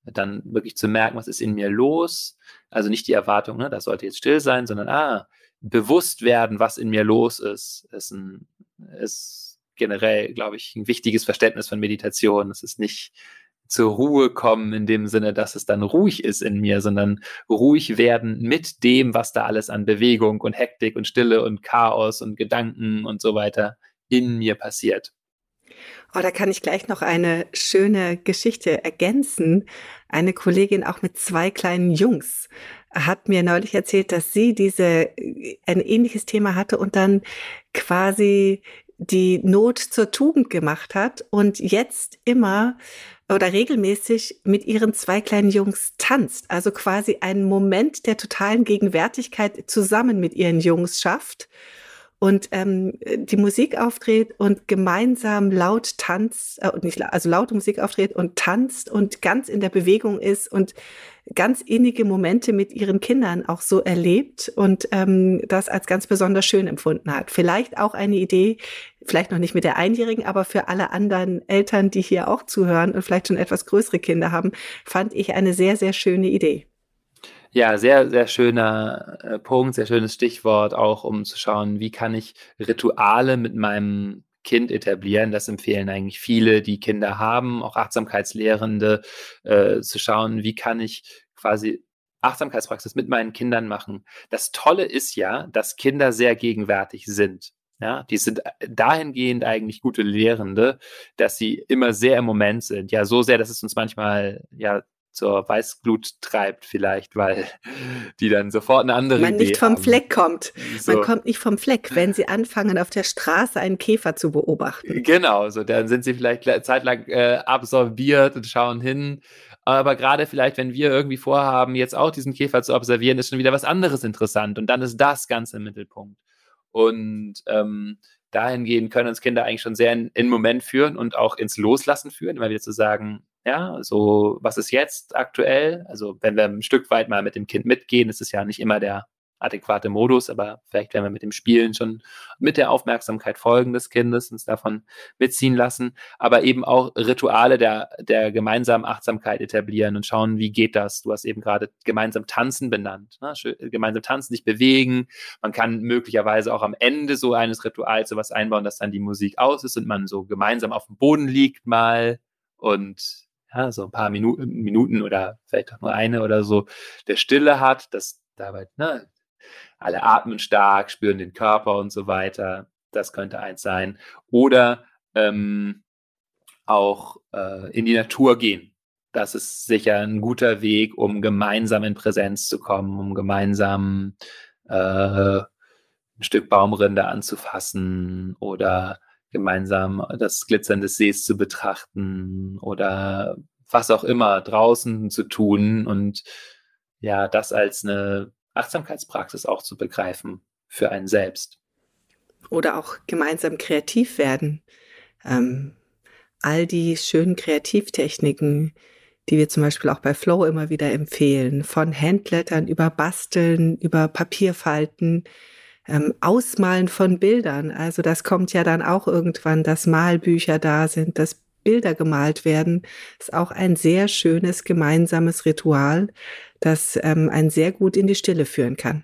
dann wirklich zu merken, was ist in mir los. Also nicht die Erwartung, ne, das sollte jetzt still sein, sondern ah, bewusst werden, was in mir los ist, ist, ein, ist generell, glaube ich, ein wichtiges Verständnis von Meditation. Es ist nicht zur Ruhe kommen in dem Sinne, dass es dann ruhig ist in mir, sondern ruhig werden mit dem, was da alles an Bewegung und Hektik und Stille und Chaos und Gedanken und so weiter in mir passiert. Oh, da kann ich gleich noch eine schöne Geschichte ergänzen. Eine Kollegin auch mit zwei kleinen Jungs hat mir neulich erzählt, dass sie diese ein ähnliches Thema hatte und dann quasi die Not zur Tugend gemacht hat und jetzt immer oder regelmäßig mit ihren zwei kleinen Jungs tanzt. Also quasi einen Moment der totalen Gegenwärtigkeit zusammen mit ihren Jungs schafft und ähm, die Musik auftritt und gemeinsam laut tanzt, äh, nicht, also laute Musik auftritt und tanzt und ganz in der Bewegung ist und ganz innige Momente mit ihren Kindern auch so erlebt und ähm, das als ganz besonders schön empfunden hat. Vielleicht auch eine Idee, vielleicht noch nicht mit der Einjährigen, aber für alle anderen Eltern, die hier auch zuhören und vielleicht schon etwas größere Kinder haben, fand ich eine sehr, sehr schöne Idee. Ja, sehr, sehr schöner äh, Punkt, sehr schönes Stichwort, auch um zu schauen, wie kann ich Rituale mit meinem Kind etablieren. Das empfehlen eigentlich viele, die Kinder haben, auch Achtsamkeitslehrende, äh, zu schauen, wie kann ich quasi Achtsamkeitspraxis mit meinen Kindern machen. Das Tolle ist ja, dass Kinder sehr gegenwärtig sind. Ja, die sind äh, dahingehend eigentlich gute Lehrende, dass sie immer sehr im Moment sind. Ja, so sehr, dass es uns manchmal ja zur Weißglut treibt vielleicht, weil die dann sofort eine andere Man Idee nicht vom haben. Fleck kommt. So. Man kommt nicht vom Fleck, wenn sie anfangen, auf der Straße einen Käfer zu beobachten. Genau, so dann sind sie vielleicht le- zeitlang äh, absorbiert und schauen hin. Aber gerade vielleicht, wenn wir irgendwie vorhaben, jetzt auch diesen Käfer zu observieren, ist schon wieder was anderes interessant. Und dann ist das ganz im Mittelpunkt. Und ähm, dahingehend können uns Kinder eigentlich schon sehr in, in den Moment führen und auch ins Loslassen führen, immer wieder zu sagen, ja, so, was ist jetzt aktuell? Also, wenn wir ein Stück weit mal mit dem Kind mitgehen, ist es ja nicht immer der adäquate Modus, aber vielleicht werden wir mit dem Spielen schon mit der Aufmerksamkeit folgen des Kindes uns davon mitziehen lassen, aber eben auch Rituale der, der gemeinsamen Achtsamkeit etablieren und schauen, wie geht das? Du hast eben gerade gemeinsam tanzen benannt, ne? Gemeinsam tanzen, sich bewegen. Man kann möglicherweise auch am Ende so eines Rituals sowas einbauen, dass dann die Musik aus ist und man so gemeinsam auf dem Boden liegt mal und ja, so ein paar Minuten, Minuten oder vielleicht auch nur eine oder so der Stille hat, dass dabei, ne, alle atmen stark, spüren den Körper und so weiter. Das könnte eins sein. Oder ähm, auch äh, in die Natur gehen. Das ist sicher ein guter Weg, um gemeinsam in Präsenz zu kommen, um gemeinsam äh, ein Stück Baumrinde anzufassen oder gemeinsam das Glitzern des Sees zu betrachten oder was auch immer draußen zu tun und ja, das als eine Achtsamkeitspraxis auch zu begreifen für einen selbst. Oder auch gemeinsam kreativ werden. Ähm, all die schönen Kreativtechniken, die wir zum Beispiel auch bei Flow immer wieder empfehlen, von Handlettern über Basteln, über Papierfalten, ähm, Ausmalen von Bildern. Also das kommt ja dann auch irgendwann, dass Malbücher da sind, dass Bilder gemalt werden, ist auch ein sehr schönes gemeinsames Ritual, das ähm, einen sehr gut in die Stille führen kann.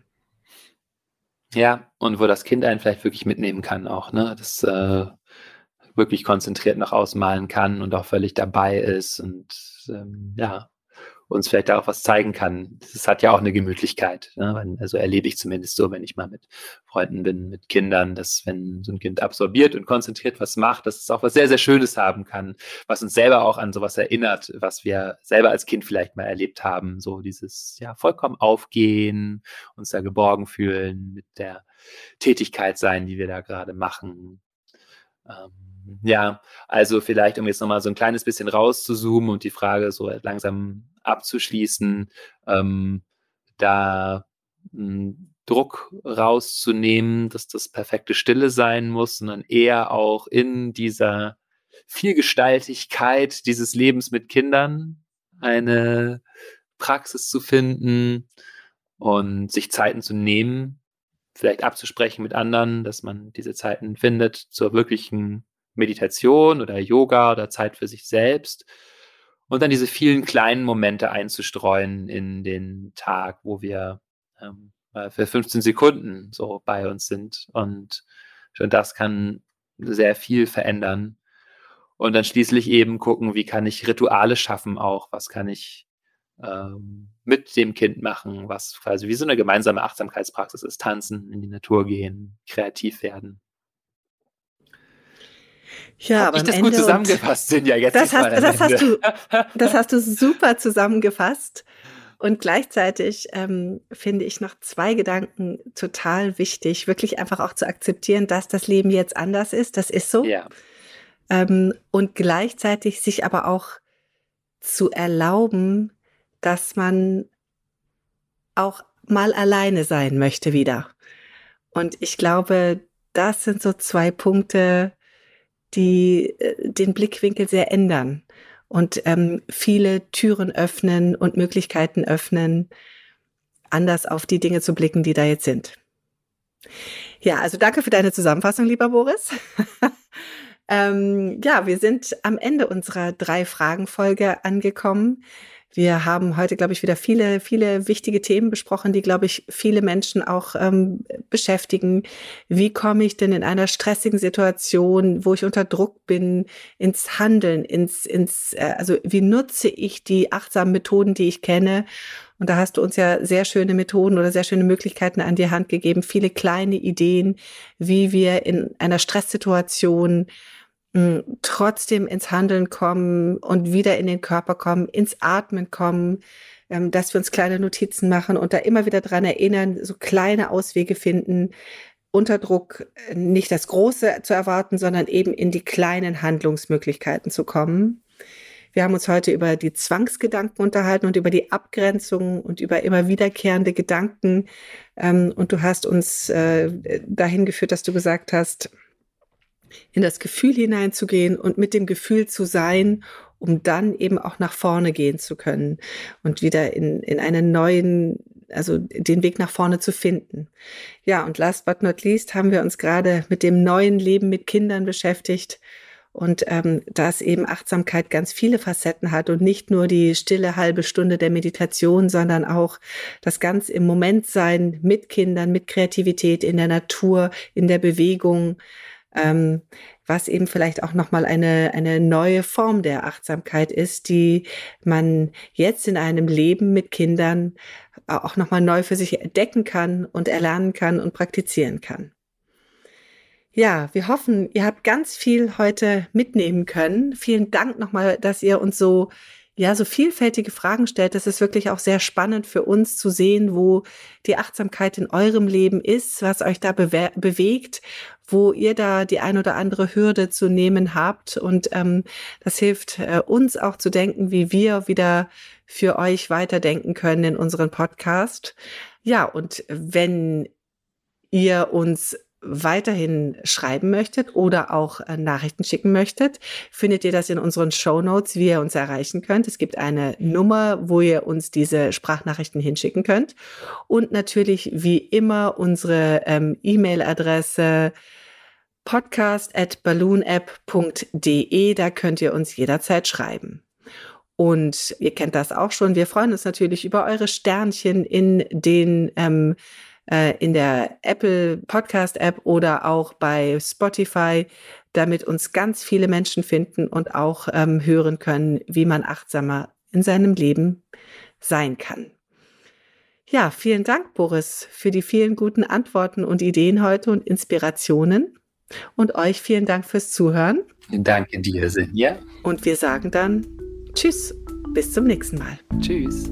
Ja, und wo das Kind einen vielleicht wirklich mitnehmen kann auch, ne? Das äh, wirklich konzentriert nach ausmalen kann und auch völlig dabei ist und ähm, ja, uns vielleicht auch was zeigen kann. Das hat ja auch eine Gemütlichkeit. Ne? Also erlebe ich zumindest so, wenn ich mal mit Freunden bin, mit Kindern, dass wenn so ein Kind absorbiert und konzentriert was macht, dass es auch was sehr, sehr Schönes haben kann, was uns selber auch an sowas erinnert, was wir selber als Kind vielleicht mal erlebt haben. So dieses, ja, vollkommen aufgehen, uns da geborgen fühlen, mit der Tätigkeit sein, die wir da gerade machen. Ähm, ja, also vielleicht, um jetzt nochmal so ein kleines bisschen rauszuzoomen und die Frage so langsam abzuschließen, ähm, da mh, Druck rauszunehmen, dass das perfekte Stille sein muss, sondern eher auch in dieser Vielgestaltigkeit dieses Lebens mit Kindern eine Praxis zu finden und sich Zeiten zu nehmen, vielleicht abzusprechen mit anderen, dass man diese Zeiten findet zur wirklichen Meditation oder Yoga oder Zeit für sich selbst und dann diese vielen kleinen Momente einzustreuen in den Tag, wo wir ähm, für 15 Sekunden so bei uns sind. Und schon das kann sehr viel verändern. Und dann schließlich eben gucken, wie kann ich Rituale schaffen auch, was kann ich ähm, mit dem Kind machen, was quasi wie so eine gemeinsame Achtsamkeitspraxis ist, tanzen, in die Natur gehen, kreativ werden. Ja, Hab ich das gut zusammengefasst, Sinja? Jetzt das, hast, das, hast du, das hast du super zusammengefasst. Und gleichzeitig ähm, finde ich noch zwei Gedanken total wichtig, wirklich einfach auch zu akzeptieren, dass das Leben jetzt anders ist. Das ist so. Ja. Ähm, und gleichzeitig sich aber auch zu erlauben, dass man auch mal alleine sein möchte wieder. Und ich glaube, das sind so zwei Punkte, die äh, den Blickwinkel sehr ändern und ähm, viele Türen öffnen und Möglichkeiten öffnen, anders auf die Dinge zu blicken, die da jetzt sind. Ja, also danke für deine Zusammenfassung, lieber Boris. ähm, ja, wir sind am Ende unserer drei Fragen Folge angekommen. Wir haben heute, glaube ich, wieder viele, viele wichtige Themen besprochen, die, glaube ich, viele Menschen auch ähm, beschäftigen. Wie komme ich denn in einer stressigen Situation, wo ich unter Druck bin, ins Handeln, ins, ins, äh, also wie nutze ich die achtsamen Methoden, die ich kenne? Und da hast du uns ja sehr schöne Methoden oder sehr schöne Möglichkeiten an die Hand gegeben, viele kleine Ideen, wie wir in einer Stresssituation trotzdem ins Handeln kommen und wieder in den Körper kommen, ins Atmen kommen, ähm, dass wir uns kleine Notizen machen und da immer wieder dran erinnern, so kleine Auswege finden, unter Druck äh, nicht das Große zu erwarten, sondern eben in die kleinen Handlungsmöglichkeiten zu kommen. Wir haben uns heute über die Zwangsgedanken unterhalten und über die Abgrenzung und über immer wiederkehrende Gedanken. Ähm, und du hast uns äh, dahin geführt, dass du gesagt hast, in das Gefühl hineinzugehen und mit dem Gefühl zu sein, um dann eben auch nach vorne gehen zu können und wieder in, in einen neuen, also den Weg nach vorne zu finden. Ja, und last but not least haben wir uns gerade mit dem neuen Leben mit Kindern beschäftigt. Und ähm, dass eben Achtsamkeit ganz viele Facetten hat und nicht nur die stille halbe Stunde der Meditation, sondern auch das ganz im Moment sein mit Kindern, mit Kreativität in der Natur, in der Bewegung, ähm, was eben vielleicht auch nochmal eine, eine neue Form der Achtsamkeit ist, die man jetzt in einem Leben mit Kindern auch nochmal neu für sich entdecken kann und erlernen kann und praktizieren kann. Ja, wir hoffen, ihr habt ganz viel heute mitnehmen können. Vielen Dank nochmal, dass ihr uns so ja, so vielfältige Fragen stellt. Das ist wirklich auch sehr spannend für uns zu sehen, wo die Achtsamkeit in eurem Leben ist, was euch da bewe bewegt, wo ihr da die ein oder andere Hürde zu nehmen habt. Und ähm, das hilft äh, uns auch zu denken, wie wir wieder für euch weiterdenken können in unseren Podcast. Ja, und wenn ihr uns weiterhin schreiben möchtet oder auch äh, Nachrichten schicken möchtet, findet ihr das in unseren Show Notes, wie ihr uns erreichen könnt. Es gibt eine Nummer, wo ihr uns diese Sprachnachrichten hinschicken könnt. Und natürlich wie immer unsere ähm, E-Mail-Adresse podcast at balloonapp.de. Da könnt ihr uns jederzeit schreiben. Und ihr kennt das auch schon. Wir freuen uns natürlich über eure Sternchen in den ähm, äh, in der Apple Podcast App oder auch bei Spotify, damit uns ganz viele Menschen finden und auch ähm, hören können, wie man achtsamer in seinem Leben sein kann. Ja, vielen Dank, Boris, für die vielen guten Antworten und Ideen heute und Inspirationen. Und euch vielen Dank fürs Zuhören. Danke dir, Sinja. Und wir sagen dann Tschüss, bis zum nächsten Mal. Tschüss.